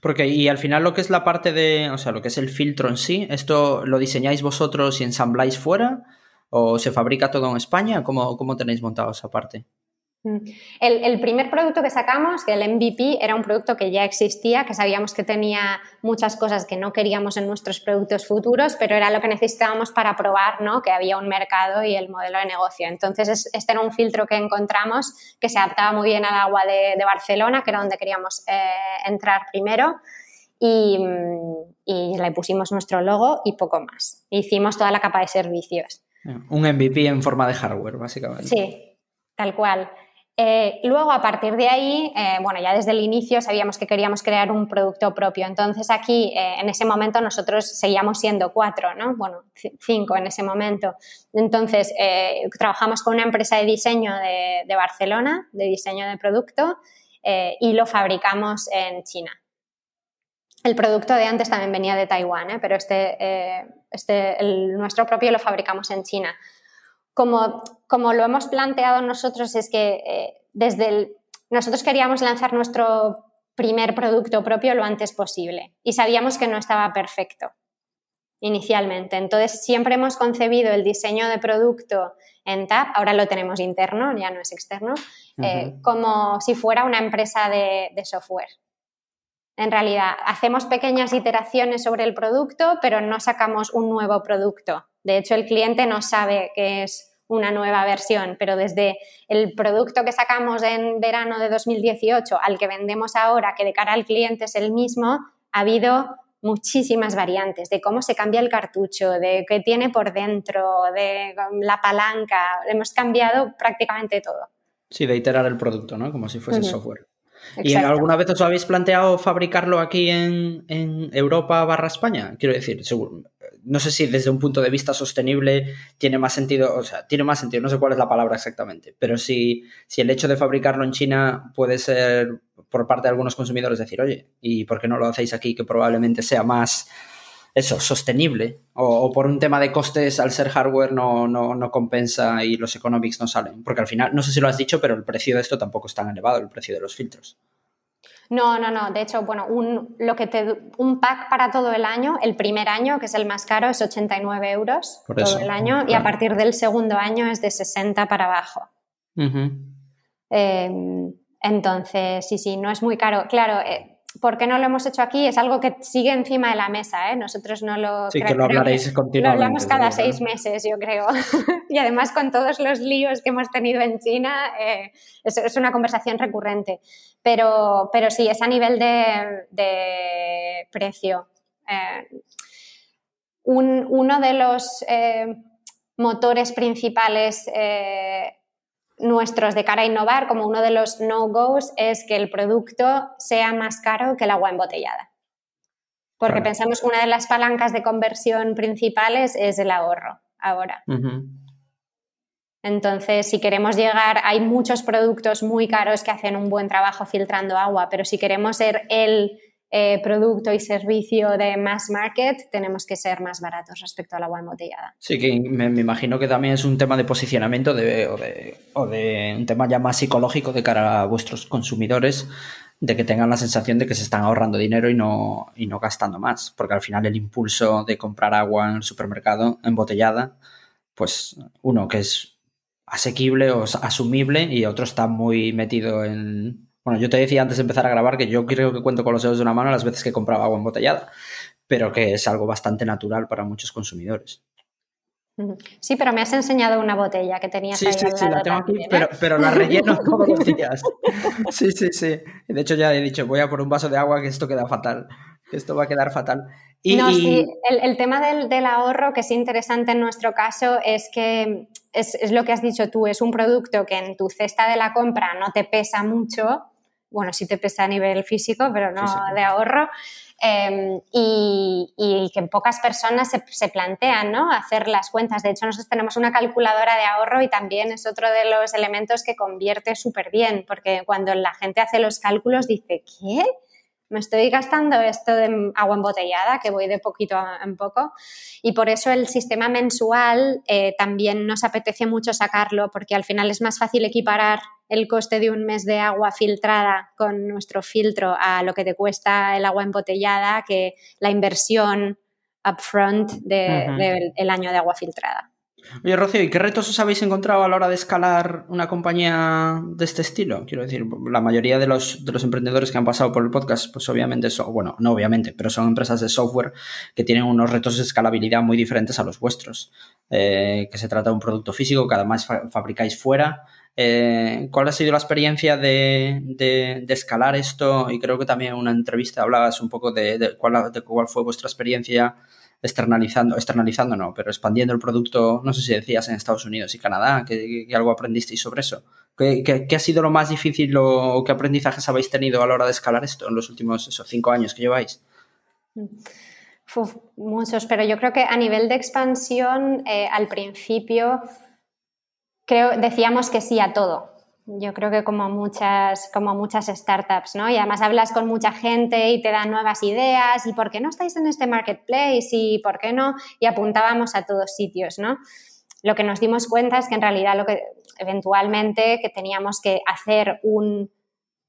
Porque, y al final lo que es la parte de, o sea, lo que es el filtro en sí, ¿esto lo diseñáis vosotros y ensambláis fuera? ¿O se fabrica todo en España? ¿Cómo, cómo tenéis montado esa parte? Mm. El, primer producto que sacamos, que el MVP, era un producto que ya existía, que sabíamos que tenía muchas cosas que no queríamos en nuestros productos futuros, pero era lo que necesitábamos para probar ¿no? que había un mercado y el modelo de negocio. Entonces, este era un filtro que encontramos que se adaptaba muy bien al agua de, Barcelona, que era donde queríamos eh, entrar primero. Y, y, le pusimos nuestro logo y poco más. Hicimos toda la capa de servicios. Un MVP en forma de hardware, básicamente. Sí, tal cual. Eh, luego, a partir de ahí, eh, bueno, ya desde el inicio sabíamos que queríamos crear un producto propio. Entonces, aquí, eh, en ese momento, nosotros seguíamos siendo cuatro, ¿no? Bueno, cinco en ese momento. Entonces, trabajamos con una empresa de diseño de, Barcelona, de diseño de producto, y lo fabricamos en China. El producto de antes también venía de Taiwán, pero este, este nuestro propio lo fabricamos en China como, como lo hemos planteado nosotros, es que eh, desde el, nosotros queríamos lanzar nuestro primer producto propio lo antes posible y sabíamos que no estaba perfecto inicialmente. Entonces, siempre hemos concebido el diseño de producto en TAP, ahora lo tenemos interno, ya no es externo, eh, como si fuera una empresa de, de, software. En realidad, hacemos pequeñas iteraciones sobre el producto, pero no sacamos un nuevo producto. De hecho, el cliente no sabe que es una nueva versión, pero desde el producto que sacamos en verano de 2018 al que vendemos ahora, que de cara al cliente es el mismo, ha habido muchísimas variantes de cómo se cambia el cartucho, de qué tiene por dentro, de la palanca. Hemos cambiado prácticamente todo. Sí, de iterar el producto, ¿no? Como si fuese software. ¿Y alguna vez os habéis planteado fabricarlo aquí en, en Europa barra España? Quiero decir, seguro, no sé si desde un punto de vista sostenible tiene más sentido, o sea, tiene más sentido, no sé cuál es la palabra exactamente, pero si, si el hecho de fabricarlo en China puede ser por parte de algunos consumidores decir, oye, ¿y por qué no lo hacéis aquí que probablemente sea más, eso, sostenible? O, por un tema de costes al ser hardware no, no, no, compensa y los economics no salen. Porque al final, no sé si lo has dicho, pero el precio de esto tampoco es tan elevado, el precio de los filtros. No, no, no. De hecho, bueno, un, lo que te, un pack para todo el año, el primer año, que es el más caro, es 89 euros todo el año y a partir del segundo año es de 60 para abajo. Em, entonces, sí, sí, no es muy caro. Claro, eh, ¿Por qué no lo hemos hecho aquí? Es algo que sigue encima de la mesa, ¿eh? Nosotros no lo... Sí, que lo hablaréis continuamente. Lo hablamos cada seis meses, yo creo. y además con todos los líos que hemos tenido en China, eh, es, una conversación recurrente. Pero, pero sí, es a nivel de, precio. Eh, uno de los eh, motores principales nuestros de cara a innovar, como uno de los no-goes, es que el producto sea más caro que el agua embotellada. Porque pensamos que una de las palancas de conversión principales es el ahorro ahora. Entonces, si queremos llegar, hay muchos productos muy caros que hacen un buen trabajo filtrando agua, pero si queremos ser el eh, producto y servicio de mass market, tenemos que ser más baratos respecto al agua embotellada. Sí, que me, imagino que también es un tema de posicionamiento de, o, de, o, de, un tema ya más psicológico de cara a vuestros consumidores, de que tengan la sensación de que se están ahorrando dinero y no, y no gastando más, porque al final el impulso de comprar agua en el supermercado embotellada, pues uno que es asequible o asumible y otro está muy metido en bueno, yo te decía antes de empezar a grabar que yo creo que cuento con los dedos de una mano las veces que compraba agua embotellada, pero que es algo bastante natural para muchos consumidores. Sí, pero me has enseñado una botella que tenías sí, ahí Sí, al sí, la tengo aquí, pero, ¿eh? pero la relleno todos los días. Sí, sí, sí. De hecho, ya he dicho, voy a por un vaso de agua que esto queda fatal. Esto va a quedar fatal. Y, no, sí, el, el tema del, del ahorro que es interesante en nuestro caso es que es, es lo que has dicho tú, es un producto que en tu cesta de la compra no te pesa mucho, bueno, sí te pesa a nivel físico, pero no Físico. de ahorro, eh, y, y que pocas personas se, se plantean ¿no? hacer las cuentas. De hecho, nosotros tenemos una calculadora de ahorro y también es otro de los elementos que convierte súper bien, porque cuando la gente hace los cálculos dice, ¿qué? me estoy gastando esto de agua embotellada, que voy de poquito a- en poco, y por eso el sistema mensual eh, también nos apetece mucho sacarlo, porque al final es más fácil equiparar el coste de un mes de agua filtrada con nuestro filtro a lo que te cuesta el agua embotellada que la inversión upfront del el año de agua filtrada. Oye, Rocío, ¿y qué retos os habéis encontrado a la hora de escalar una compañía de este estilo? Quiero decir, la mayoría de los, de los emprendedores que han pasado por el podcast, pues obviamente son, bueno, no obviamente, pero son empresas de software que tienen unos retos de escalabilidad muy diferentes a los vuestros. Eh, que se trata de un producto físico que además fa- fabricáis fuera. Eh, ¿Cuál ha sido la experiencia de, de- escalar esto? Y creo que también en una entrevista hablabas un poco de, cuál, de cuál fue vuestra experiencia externalizando, externalizando no, pero expandiendo el producto, no sé si decías en Estados Unidos y Canadá, que, que- algo aprendisteis sobre eso. ¿Qué, ha sido lo más difícil o qué aprendizajes habéis tenido a la hora de escalar esto en los últimos esos cinco años que lleváis? Uf, muchos, pero yo creo que a nivel de expansión, eh, al principio, creo, decíamos que sí a todo. Yo creo que como muchas, como muchas startups, ¿no? Y además hablas con mucha gente y te dan nuevas ideas, y por qué no estáis en este marketplace, y por qué no, y apuntábamos a todos sitios, ¿no? Lo que nos dimos cuenta es que en realidad lo que eventualmente que teníamos que hacer un,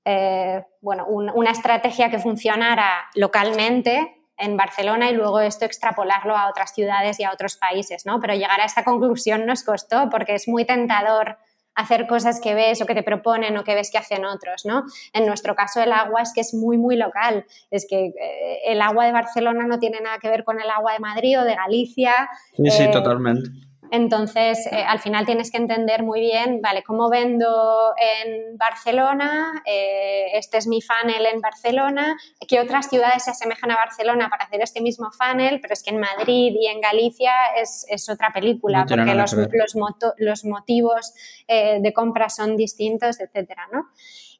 eh, bueno, un- una estrategia que funcionara localmente en Barcelona y luego esto extrapolarlo a otras ciudades y a otros países, ¿no? Pero llegar a esta conclusión nos costó porque es muy tentador hacer cosas que ves o que te proponen o que ves que hacen otros, ¿no? En nuestro caso el agua es que es muy, muy local. Es que eh, el agua de Barcelona no tiene nada que ver con el agua de Madrid o de Galicia. Sí, sí, Eh, totalmente. Entonces, eh, al final tienes que entender muy bien, vale, cómo vendo en Barcelona, Eh, este es mi funnel en Barcelona, qué otras ciudades se asemejan a Barcelona para hacer este mismo funnel, pero es que en Madrid y en Galicia es, es otra película, No porque los, los, moto- los motivos eh, de compra son distintos, etcétera, ¿no?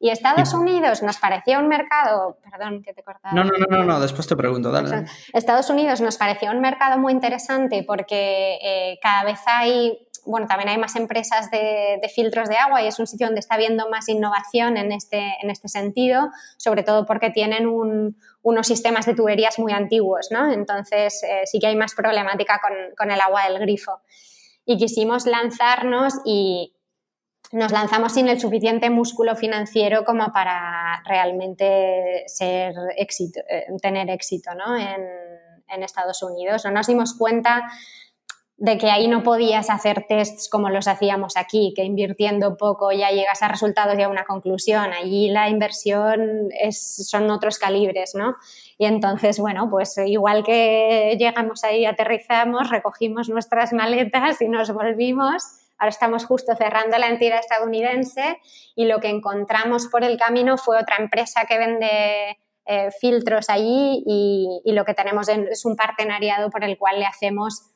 Y Estados Unidos nos parecía un mercado, perdón que te he cortado. No, no, no, no, no, después te pregunto, dale. dale. Estados Unidos nos pareció un mercado muy interesante porque eh, cada vez hay, bueno, también hay más empresas de, de filtros de agua y es un sitio donde está habiendo más innovación en este, en este sentido, sobre todo porque tienen un- unos sistemas de tuberías muy antiguos, ¿no? Entonces eh, sí que hay más problemática con, con el agua del grifo. Y quisimos lanzarnos y nos lanzamos sin el suficiente músculo financiero como para realmente éxito, eh, tener éxito ¿no? en, Estados Unidos. No nos dimos cuenta de que ahí no podías hacer tests como los hacíamos aquí, que invirtiendo poco ya llegas a resultados y a una conclusión. Allí la inversión son otros calibres, ¿no? Y entonces, bueno, pues igual que llegamos ahí, aterrizamos, recogimos nuestras maletas y nos volvimos. Ahora estamos justo cerrando la entidad estadounidense y lo que encontramos por el camino fue otra empresa que vende eh, filtros allí y, y lo que tenemos es un partenariado por el cual le hacemos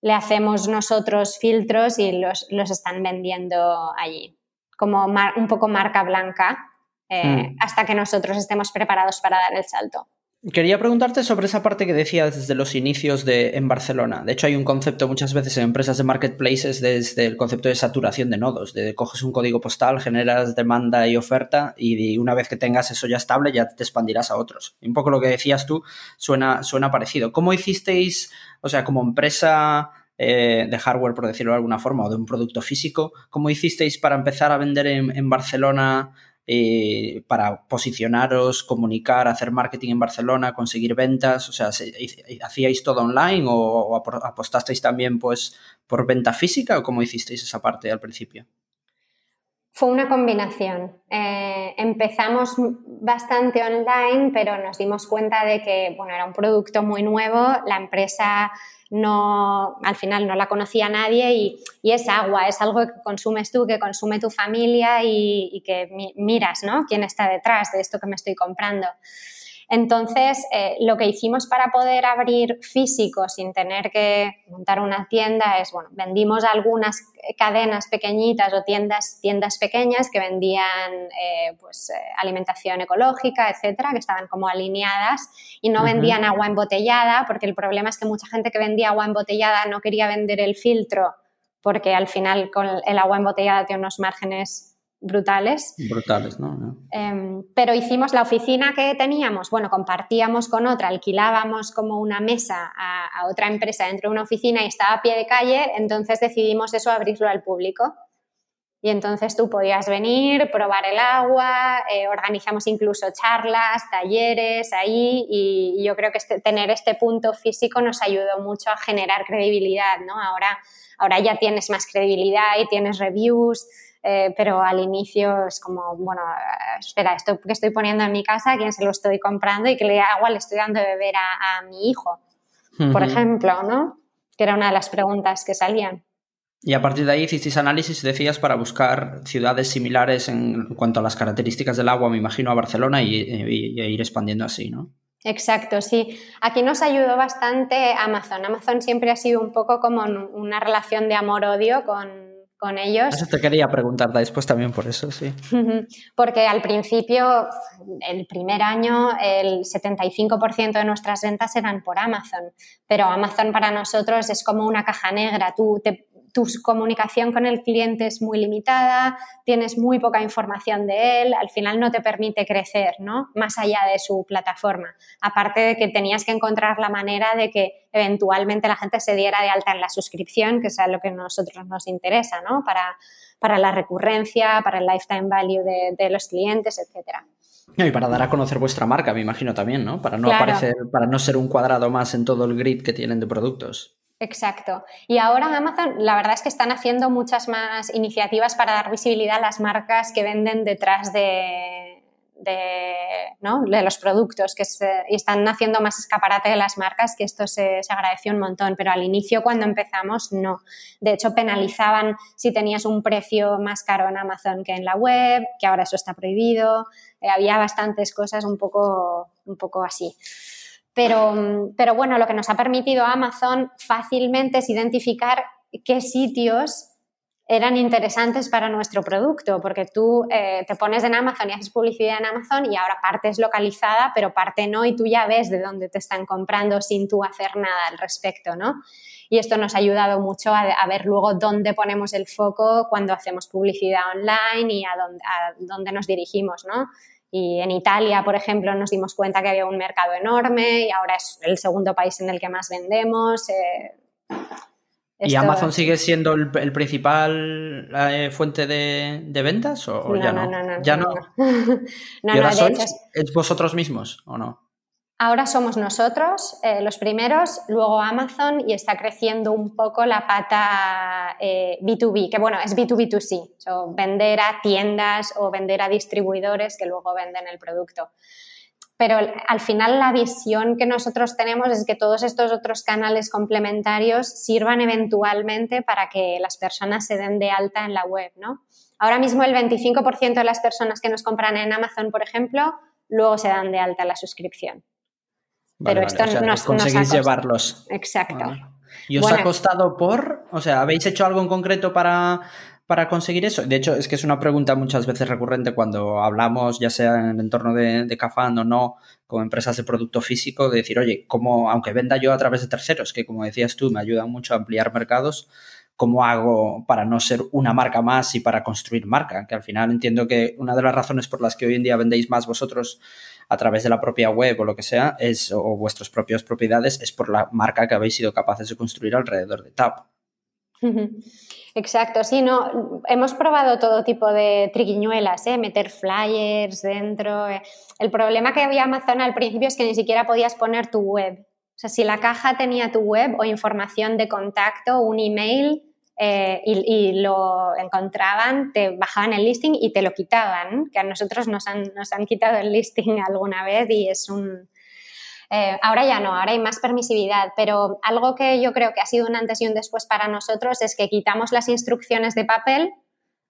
le hacemos nosotros filtros y los, los están vendiendo allí, como mar, un poco marca blanca, eh, mm. hasta que nosotros estemos preparados para dar el salto. Quería preguntarte sobre esa parte que decías desde los inicios de, en Barcelona. De hecho, hay un concepto muchas veces en empresas de marketplaces desde el concepto de saturación de nodos, de coges un código postal, generas demanda y oferta y una vez que tengas eso ya estable ya te expandirás a otros. Un poco lo que decías tú suena, suena parecido. ¿Cómo hicisteis, o sea, como empresa eh, de hardware, por decirlo de alguna forma, o de un producto físico, cómo hicisteis para empezar a vender en, en Barcelona? Eh, para posicionaros, comunicar, hacer marketing en Barcelona, conseguir ventas? O sea, ¿hacíais todo online o, apostasteis también pues por venta física o cómo hicisteis esa parte al principio? Fue una combinación. Eh, empezamos bastante online, pero nos dimos cuenta de que bueno, era un producto muy nuevo, la empresa no, al final no la conocía nadie y, es agua, es algo que consumes tú, que consume tu familia y, y que miras, ¿no? ¿Quién está detrás de esto que me estoy comprando? Entonces, eh, lo que hicimos para poder abrir físico sin tener que montar una tienda es, bueno, vendimos algunas cadenas pequeñitas o tiendas, tiendas pequeñas que vendían eh, pues, eh, alimentación ecológica, etcétera, que estaban como alineadas y no vendían agua embotellada, porque el problema es que mucha gente que vendía agua embotellada no quería vender el filtro porque al final con el agua embotellada tiene unos márgenes brutales. Brutales, ¿no? Em, pero hicimos la oficina que teníamos, bueno, compartíamos con otra, alquilábamos como una mesa a, otra empresa dentro de una oficina y estaba a pie de calle, entonces decidimos eso abrirlo al público. Y entonces tú podías venir, probar el agua, eh, organizamos incluso charlas, talleres ahí y, yo creo que este, tener este punto físico nos ayudó mucho a generar credibilidad, ¿no? Ahora, ahora ya tienes más credibilidad y tienes reviews, eh, pero al inicio es como, bueno, espera, esto que estoy poniendo en mi casa, ¿a quién se lo estoy comprando y qué agua le estoy dando de beber a, mi hijo? Por ejemplo, ¿no? Que era una de las preguntas que salían. Y a partir de ahí hicisteis análisis, decías, para buscar ciudades similares en cuanto a las características del agua, me imagino, a Barcelona y, ir expandiendo así, ¿no? Exacto, sí. Aquí nos ayudó bastante Amazon. Amazon siempre ha sido un poco como una relación de amor-odio con, con ellos. Eso te quería preguntar después también por eso, sí. Porque al principio, el primer año, el 75% de nuestras ventas eran por Amazon, pero Amazon para nosotros es como una caja negra. Tú te tu comunicación con el cliente es muy limitada, tienes muy poca información de él, al final no te permite crecer, ¿no? Más allá de su plataforma. Aparte de que tenías que encontrar la manera de que eventualmente la gente se diera de alta en la suscripción, que es lo que a nosotros nos interesa, ¿no? Para, para la recurrencia, para el lifetime value de, los clientes, etcétera. Y para dar a conocer vuestra marca, me imagino también, ¿no? Para no aparecer, para no ser un cuadrado más en todo el grid que tienen de productos. Exacto. Y ahora Amazon, la verdad es que están haciendo muchas más iniciativas para dar visibilidad a las marcas que venden detrás de, de, los productos que y están haciendo más escaparate de las marcas, que esto se, agradeció un montón, pero al inicio cuando empezamos no. De hecho, penalizaban si tenías un precio más caro en Amazon que en la web, que ahora eso está prohibido. Eh, había bastantes cosas un poco, un poco así. Pero, pero bueno, lo que nos ha permitido Amazon fácilmente es identificar qué sitios eran interesantes para nuestro producto, porque tú eh, te pones en Amazon y haces publicidad en Amazon y ahora parte es localizada, pero parte no y tú ya ves de dónde te están comprando sin tú hacer nada al respecto, ¿no? Y esto nos ha ayudado mucho a, ver luego dónde ponemos el foco cuando hacemos publicidad online y a dónde, a dónde nos dirigimos, ¿no? Y en Italia, por ejemplo, nos dimos cuenta que había un mercado enorme y ahora es el segundo país en el que más vendemos. Eh, ¿Y Amazon sigue siendo el, principal eh, fuente de, ventas o, ya no? No, no, ¿Ya no? ¿Y ahora sois ¿Es vosotros mismos o no? Ahora somos nosotros eh, los primeros, luego Amazon y está creciendo un poco la pata B2B, eh, que bueno, es B2B2C, vender a tiendas o vender a distribuidores que luego venden el producto. Pero al final la visión que nosotros tenemos es que todos estos otros canales complementarios sirvan eventualmente para que las personas se den de alta en la web, ¿no? Ahora mismo el 25% de las personas que nos compran en Amazon, por ejemplo, luego se dan de alta la suscripción pero esto no conseguís llevarlos. Exacto. ¿Y os ha costado por? O sea, ¿habéis hecho algo en concreto para, para conseguir eso? De hecho, es que es una pregunta muchas veces recurrente cuando hablamos, ya sea en el entorno de, de Cafán o no, con empresas de producto físico, de decir, oye, como aunque venda yo a través de terceros, que como decías tú, me ayudan mucho a ampliar mercados, ¿cómo hago para no ser una marca más y para construir marca? Que al final entiendo que una de las razones por las que hoy en día vendéis más vosotros a través de la propia web o lo que sea, es, o vuestras propias propiedades, es por la marca que habéis sido capaces de construir alrededor de TAP. Exacto, sí, no, hemos probado todo tipo de triquiñuelas, ¿eh? meter flyers dentro. Eh. El problema que había Amazon al principio es que ni siquiera podías poner tu web. O sea, si la caja tenía tu web o información de contacto, un email, eh, y, lo encontraban, te bajaban el listing y te lo quitaban, que a nosotros nos han, nos han quitado el listing alguna vez y es un... Eh, ahora ya no, ahora hay más permisividad, pero algo que yo creo que ha sido un antes y un después para nosotros es que quitamos las instrucciones de papel,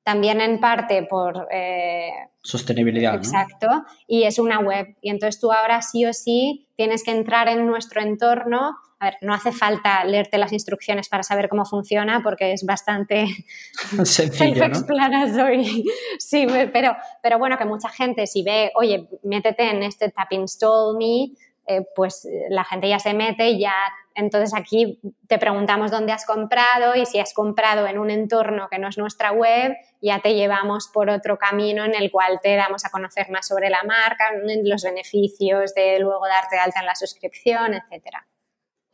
también en parte por... Eh, Sostenibilidad. Exacto, y es una web. Y entonces tú ahora sí o sí tienes que entrar en nuestro entorno a ver, no hace falta leerte las instrucciones para saber cómo funciona porque es bastante sencillo, ¿no? Sí, pero, pero bueno, que mucha gente si ve, oye, métete en este tap install me, eh, pues la gente ya se mete y ya entonces aquí te preguntamos dónde has comprado y si has comprado en un entorno que no es nuestra web, ya te llevamos por otro camino en el cual te damos a conocer más sobre la marca, los beneficios de luego darte alta en la suscripción, etcétera.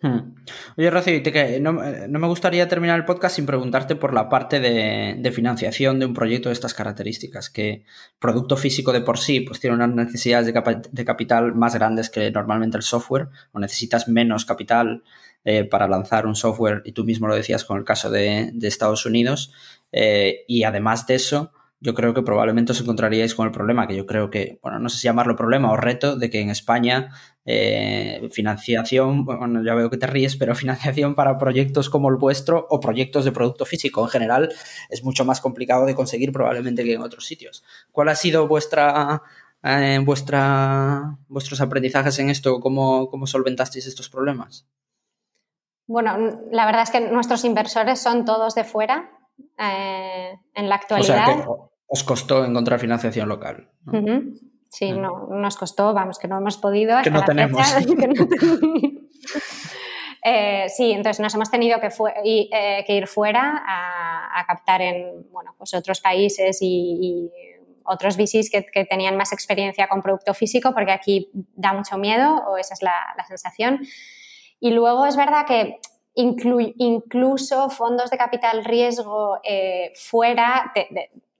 Hmm. Oye, Rocío, no, me gustaría terminar el podcast sin preguntarte por la parte de, financiación de un proyecto de estas características, que producto físico de por sí pues tiene unas necesidades de, capital más grandes que normalmente el software, o necesitas menos capital eh, para lanzar un software, y tú mismo lo decías con el caso de, Estados Unidos, eh, y además de eso, yo creo que probablemente os encontraríais con el problema, que yo creo que, bueno, no sé si llamarlo problema o reto, de que en España eh, financiación, bueno, ya veo que te ríes, pero financiación para proyectos como el vuestro o proyectos de producto físico en general es mucho más complicado de conseguir probablemente que en otros sitios. ¿Cuál ha sido vuestra, eh, vuestra vuestros aprendizajes en esto? ¿Cómo, ¿Cómo solventasteis estos problemas? Bueno, la verdad es que nuestros inversores son todos de fuera eh, en la actualidad. Os costó encontrar financiación local. Sí, no, nos costó, vamos, que no hemos podido. Que no tenemos. Eh, sí, entonces nos hemos tenido que, eh, que ir fuera a, captar en bueno, pues otros países y, otros VCs que, que, tenían más experiencia con producto físico, porque aquí da mucho miedo, o esa es la, sensación. Y luego es verdad que incluso fondos de capital riesgo eh, fuera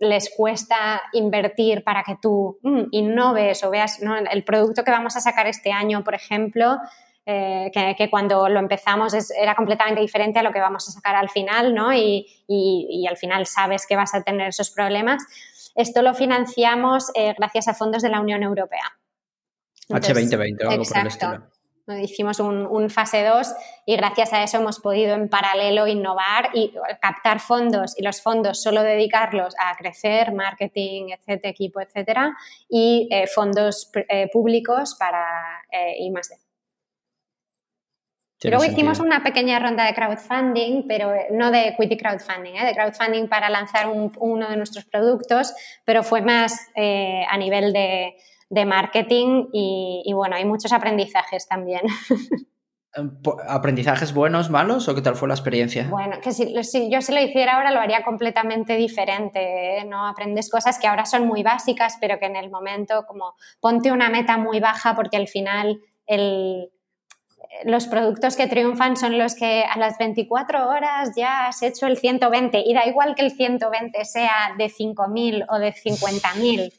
les cuesta invertir para que tú mm, innoves o veas el producto que vamos a sacar este año, por ejemplo, eh, que, cuando lo empezamos era completamente diferente a lo que vamos a sacar al final, ¿no? Y, al final sabes que vas a tener esos problemas. Esto lo financiamos eh, gracias a fondos de la Unión Europea. H2020 o algo por el estilo. Hicimos un, fase 2 y gracias a eso hemos podido en paralelo innovar y captar fondos y los fondos solo dedicarlos a crecer, marketing, etcétera, equipo, etcétera, y eh, fondos eh, públicos para eh, I más Luego hicimos una pequeña ronda de crowdfunding, pero no de equity crowdfunding, de crowdfunding para lanzar uno de nuestros productos, pero fue más a nivel de, de marketing y, bueno, hay muchos aprendizajes también. Em, ¿Aprendizajes buenos, malos o qué tal fue la experiencia? Bueno, que si, yo se lo hiciera ahora lo haría completamente diferente, ¿eh? ¿no? Aprendes cosas que ahora son muy básicas, pero que en el momento como ponte una meta muy baja porque al final el, los productos que triunfan son los que a las 24 horas ya has hecho el 120 y da igual que el 120 sea de 5.000 o de 50.000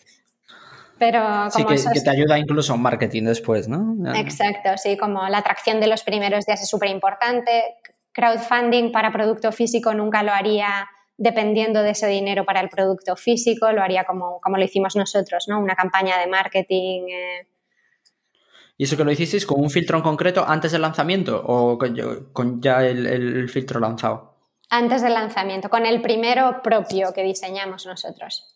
pero como sí, que, te ayuda incluso en marketing después, ¿no? Exacto, sí, como la atracción de los primeros días es súper importante. Crowdfunding para producto físico nunca lo haría dependiendo de ese dinero para el producto físico, lo haría como, como lo hicimos nosotros, ¿no? Una campaña de marketing. Eh. ¿Y eso que lo hicisteis con un filtro en concreto antes del lanzamiento o con, ya el filtro lanzado? Antes del lanzamiento, con el primero propio que diseñamos nosotros.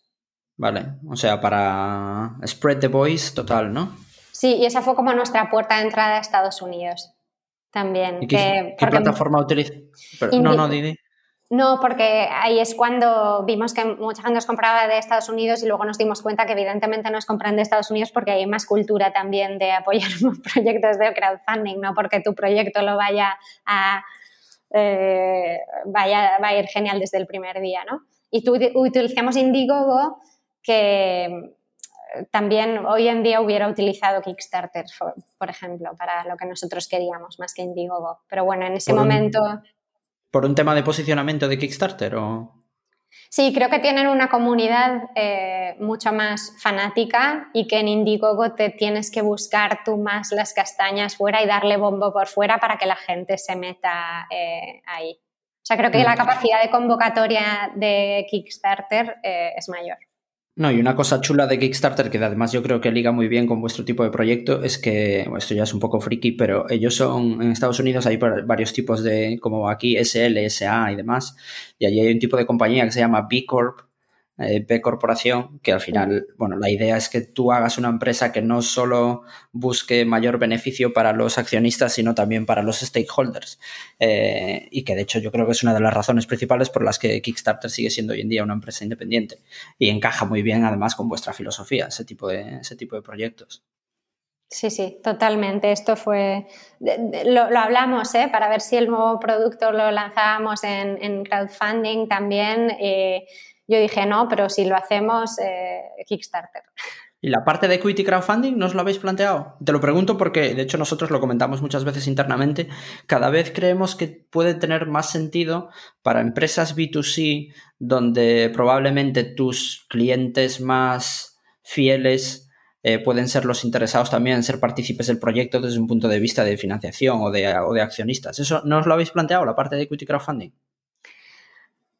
Vale, o sea, para spread the voice total, ¿no? Sí, y esa fue como nuestra puerta de entrada a Estados Unidos también. qué, plataforma utiliza? No, no, Didi. No, porque ahí es cuando vimos que mucha gente nos compraba de Estados Unidos y luego nos dimos cuenta que evidentemente nos compran de Estados Unidos porque hay más cultura también de apoyar proyectos de crowdfunding, no porque tu proyecto lo vaya a, eh, vaya, va a ir genial desde el primer día, ¿no? Y tú, utilizamos Indiegogo que eh, también hoy en día hubiera utilizado Kickstarter, por, ejemplo, para lo que nosotros queríamos, más que Indiegogo. Pero bueno, en ese momento... ¿Por un tema de posicionamiento de Kickstarter o...? Sí, creo que tienen una comunidad eh, mucho más fanática y que en Indiegogo te tienes que buscar tú más las castañas fuera y darle bombo por fuera para que la gente se meta eh, ahí. O sea, creo que la mm. capacidad de convocatoria de Kickstarter eh, es mayor. No, y una cosa chula de Kickstarter que además yo creo que liga muy bien con vuestro tipo de proyecto es que, bueno, esto ya es un poco friki, pero ellos son, en Estados Unidos hay varios tipos de, como aquí SL, SA y demás, y allí hay un tipo de compañía que se llama B Corp, eh, B Corporación, que al final, bueno, la idea es que tú hagas una empresa que no solo busque mayor beneficio para los accionistas, sino también para los stakeholders. Eh, y que de hecho yo creo que es una de las razones principales por las que Kickstarter sigue siendo hoy en día una empresa independiente. Y encaja muy bien además con vuestra filosofía, ese tipo de, ese tipo de proyectos. Sí, sí, totalmente. Esto fue. Lo, hablamos, ¿eh? Para ver si el nuevo producto lo lanzábamos en, crowdfunding también. Eh, yo dije, no, pero si lo hacemos, eh, Kickstarter. ¿Y la parte de equity crowdfunding no os lo habéis planteado? Te lo pregunto porque, de hecho, nosotros lo comentamos muchas veces internamente. Cada vez creemos que puede tener más sentido para empresas B2C, donde probablemente tus clientes más fieles eh, pueden ser los interesados también en ser partícipes del proyecto desde un punto de vista de financiación o de, o de accionistas. ¿Eso no os lo habéis planteado, la parte de equity crowdfunding?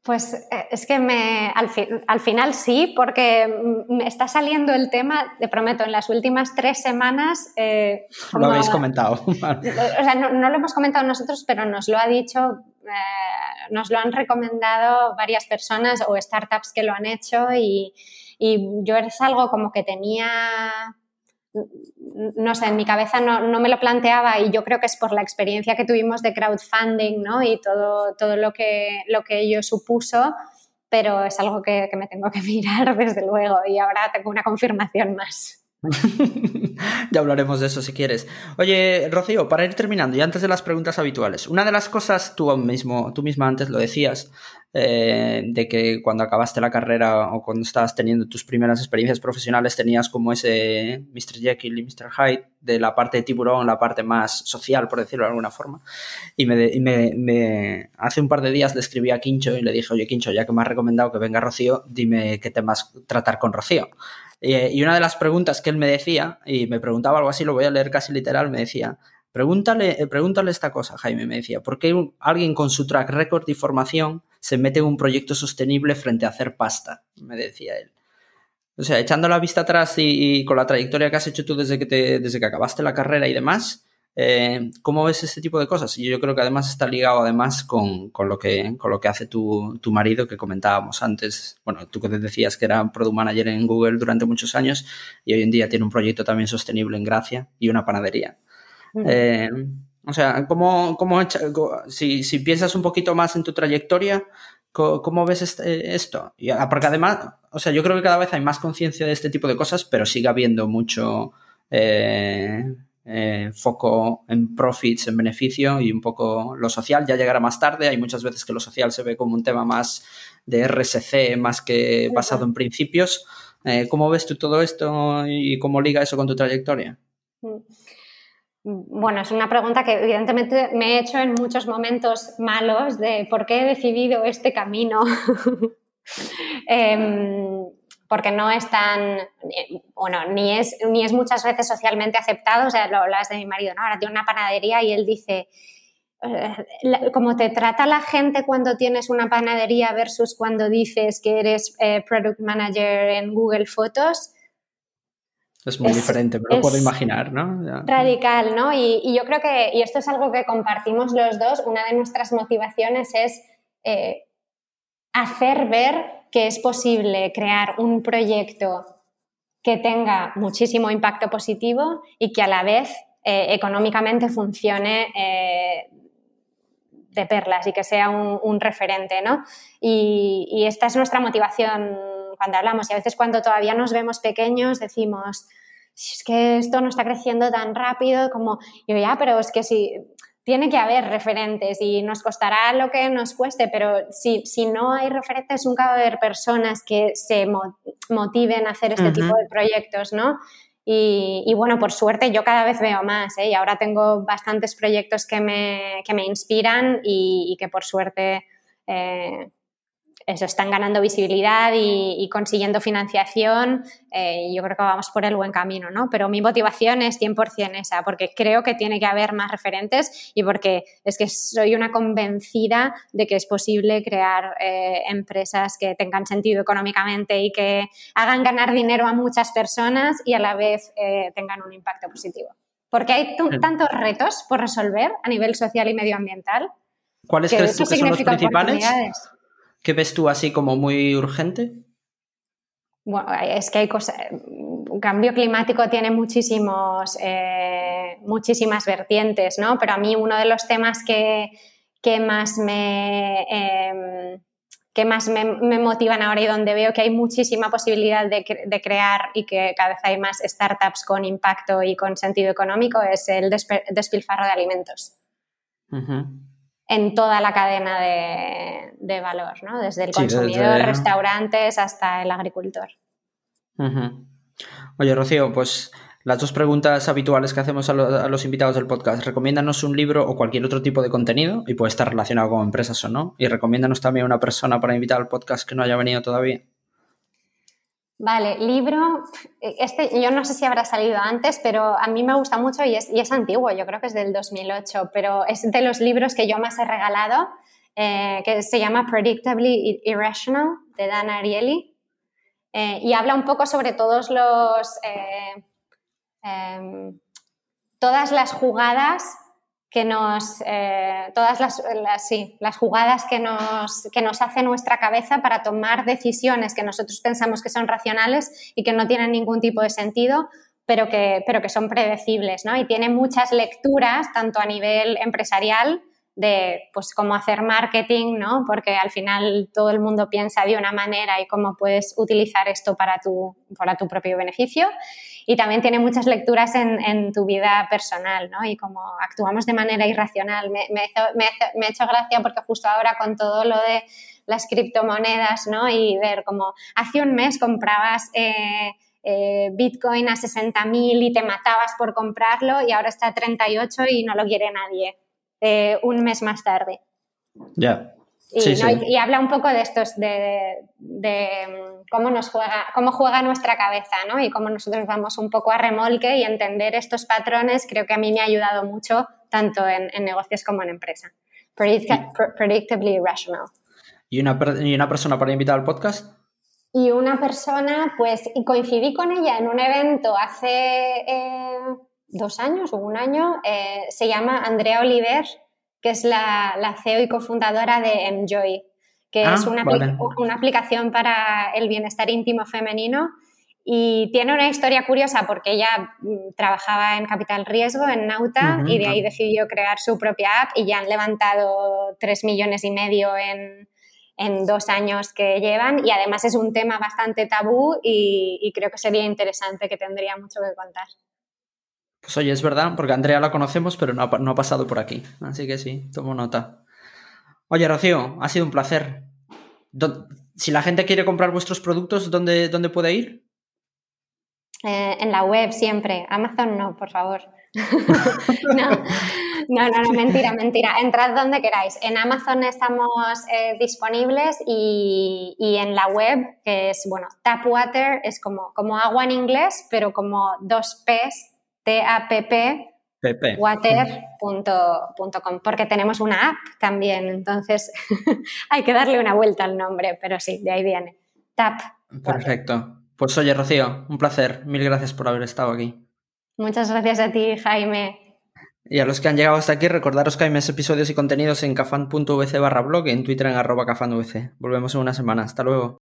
Pues eh, es que me, al, final sí, porque me está saliendo el tema, te prometo, en las últimas tres semanas. Eh, lo habéis comentado. o sea, no, lo hemos comentado nosotros, pero nos lo ha dicho, eh, nos lo han recomendado varias personas o startups que lo han hecho y, y yo es algo como que tenía no sé, en mi cabeza no, me lo planteaba y yo creo que es por la experiencia que tuvimos de crowdfunding ¿no? y todo, todo lo, que, lo que ello supuso, pero es algo que, que me tengo que mirar desde luego y ahora tengo una confirmación más. ya hablaremos de eso si quieres. Oye, Rocío, para ir terminando y antes de las preguntas habituales, una de las cosas, tú mismo, tú misma antes lo decías, eh, de que cuando acabaste la carrera o cuando estabas teniendo tus primeras experiencias profesionales tenías como ese Mr. Jekyll y Mr. Hyde de la parte de tiburón, la parte más social, por decirlo de alguna forma. Y, me, me, hace un par de días le escribí a Quincho y le dije, oye Quincho, ya que me has recomendado que venga Rocío, dime qué temas tratar con Rocío. Y una de las preguntas que él me decía, y me preguntaba algo así, lo voy a leer casi literal, me decía, Pregúntale, eh, pregúntale esta cosa, Jaime, me decía, ¿por qué alguien con su track record y formación se mete en un proyecto sostenible frente a hacer pasta? Me decía él. O sea, echando la vista atrás y, con la trayectoria que has hecho tú desde que, te, desde que acabaste la carrera y demás, eh, ¿cómo ves este tipo de cosas? Y yo creo que además está ligado además con, lo, que, con lo que hace tu, tu, marido que comentábamos antes. Bueno, tú que te decías que era Product Manager en Google durante muchos años y hoy en día tiene un proyecto también sostenible en Gracia y una panadería. Eh, o sea, ¿cómo, cómo si, si, piensas un poquito más en tu trayectoria, ¿cómo, ves este, esto? Ah, porque además, o sea, yo creo que cada vez hay más conciencia de este tipo de cosas, pero sigue habiendo mucho eh, eh, foco en profits, en beneficio y un poco lo social ya llegará más tarde. Hay muchas veces que lo social se ve como un tema más de RSC, más que basado en principios. ¿Cómo ves tú todo esto y cómo liga eso con tu trayectoria? Mm. Bueno, es una pregunta que evidentemente me he hecho en muchos momentos malos de por qué he decidido este camino. Em, porque no es tan, bueno, ni es, ni es muchas veces socialmente aceptado. O sea, lo hablas de mi marido, ¿no? Ahora tiene una panadería y él dice, eh, como te trata la gente cuando tienes una panadería versus cuando dices que eres eh, product manager en Google Fotos, es muy diferente, pero lo puedo imaginar, ¿no? Radical, ¿no? Y, yo creo que, y esto es algo que compartimos los dos, una de nuestras motivaciones es eh, hacer ver que es posible crear un proyecto que tenga muchísimo impacto positivo y que a la vez eh, económicamente funcione eh, de perlas y que sea un, referente, ¿no? y esta es nuestra motivación cuando hablamos y a veces cuando todavía nos vemos pequeños decimos, es que esto no está creciendo tan rápido como yo ya, pero es que sí, tiene que haber referentes y nos costará lo que nos cueste, pero si, si no hay referentes, nunca va a haber personas que se motiven a hacer este tipo de proyectos, ¿no? Y, bueno, por suerte yo cada vez veo más ¿eh? y ahora tengo bastantes proyectos que me, que me inspiran y, que por suerte eh, eso, están ganando visibilidad y, consiguiendo financiación, eh, yo creo que vamos por el buen camino, ¿no? Pero mi motivación es 100% esa, porque creo que tiene que haber más referentes y porque es que soy una convencida de que es posible crear eh, empresas que tengan sentido económicamente y que hagan ganar dinero a muchas personas y a la vez eh, tengan un impacto positivo. Porque hay tantos retos por resolver a nivel social y medioambiental. ¿Cuáles crees tú que son los principales? ¿Qué ves tú así como muy urgente? Bueno, es que hay cosas. El cambio climático tiene muchísimos, eh, muchísimas vertientes, ¿no? Pero a mí uno de los temas que, más me. Em, que más me, motivan ahora y donde veo que hay muchísima posibilidad de, crear y que cada vez hay más startups con impacto y con sentido económico es el despilfarro de alimentos en toda la cadena de, valor, ¿no? Desde el consumidor, restaurantes hasta el agricultor. Oye, Rocío, pues las dos preguntas habituales que hacemos a, los invitados del podcast. Recomiéndanos un libro o cualquier otro tipo de contenido, y puede estar relacionado con empresas o no. Y recomiéndanos también una persona para invitar al podcast que no haya venido todavía. Vale, libro, este yo no sé si habrá salido antes, pero a mí me gusta mucho y es, antiguo, yo creo que es del 2008, pero es de los libros que yo más he regalado, eh, que se llama Predictably Irrational, de Dan Ariely, eh, y habla un poco sobre todos los, eh, em, todas las jugadas que nos, eh, todas las, sí, las jugadas que nos, que nos hace nuestra cabeza para tomar decisiones que nosotros pensamos que son racionales y que no tienen ningún tipo de sentido, pero que, pero que son predecibles, ¿no? Y tiene muchas lecturas, tanto a nivel empresarial, de pues cómo hacer marketing, ¿no? Porque al final todo el mundo piensa de una manera y cómo puedes utilizar esto para tu, para tu propio beneficio. Y también tiene muchas lecturas en, tu vida personal, ¿no? Y cómo actuamos de manera irracional. Me, me, ha hecho gracia porque justo ahora con todo lo de las criptomonedas, ¿no? Y ver cómo hace un mes comprabas... Eh, eh, Bitcoin a 60.000 y te matabas por comprarlo y ahora está a 38 y no lo quiere nadie. Eh, un mes más tarde. Ya. Y, habla un poco de estos, de, mm, cómo nos juega, cómo juega nuestra cabeza, ¿no? Y cómo nosotros vamos un poco a remolque y entender estos patrones, creo que a mí me ha ayudado mucho, tanto en, negocios como en empresa. predictably rational. ¿Y una, ¿Y una persona para invitar al podcast? Y una persona, pues, coincidí con ella en un evento hace eh, dos años o un año, eh, se llama Andrea Oliver, que es la, CEO y cofundadora de Enjoy, que es ah, una, una, aplicación para el bienestar íntimo femenino. Y tiene una historia curiosa porque ella mm, trabajaba en Capital Riesgo, en Nauta, y de ahí decidió crear su propia app y ya han levantado tres millones y medio en, en dos años que llevan y además es un tema bastante tabú y, y creo que sería interesante que tendría mucho que contar. Pues oye, es verdad, porque Andrea la conocemos, pero no ha, pasado por aquí. Así que sí, tomo nota. Oye, Rocío, ha sido un placer. Si la gente quiere comprar vuestros productos, ¿dónde, dónde puede ir? Eh, en la web siempre. Amazon no, por favor. no, no, no, mentira, mentira. Entrad donde queráis. En Amazon estamos eh, disponibles y, y, en la web, que es, bueno, Tapwater, es como, como agua en inglés, pero como dos P's tapp.water.com, porque tenemos una app también, entonces hay que darle una vuelta al nombre, pero sí, de ahí viene. Tap. Perfecto. Pues oye, Rocío, un placer. Mil gracias por haber estado aquí. Muchas gracias a ti, Jaime. Y a los que han llegado hasta aquí, recordaros que hay más episodios y contenidos en cafan.vc barra blog y en Twitter en arroba cafanvc. Volvemos en una semana. Hasta luego.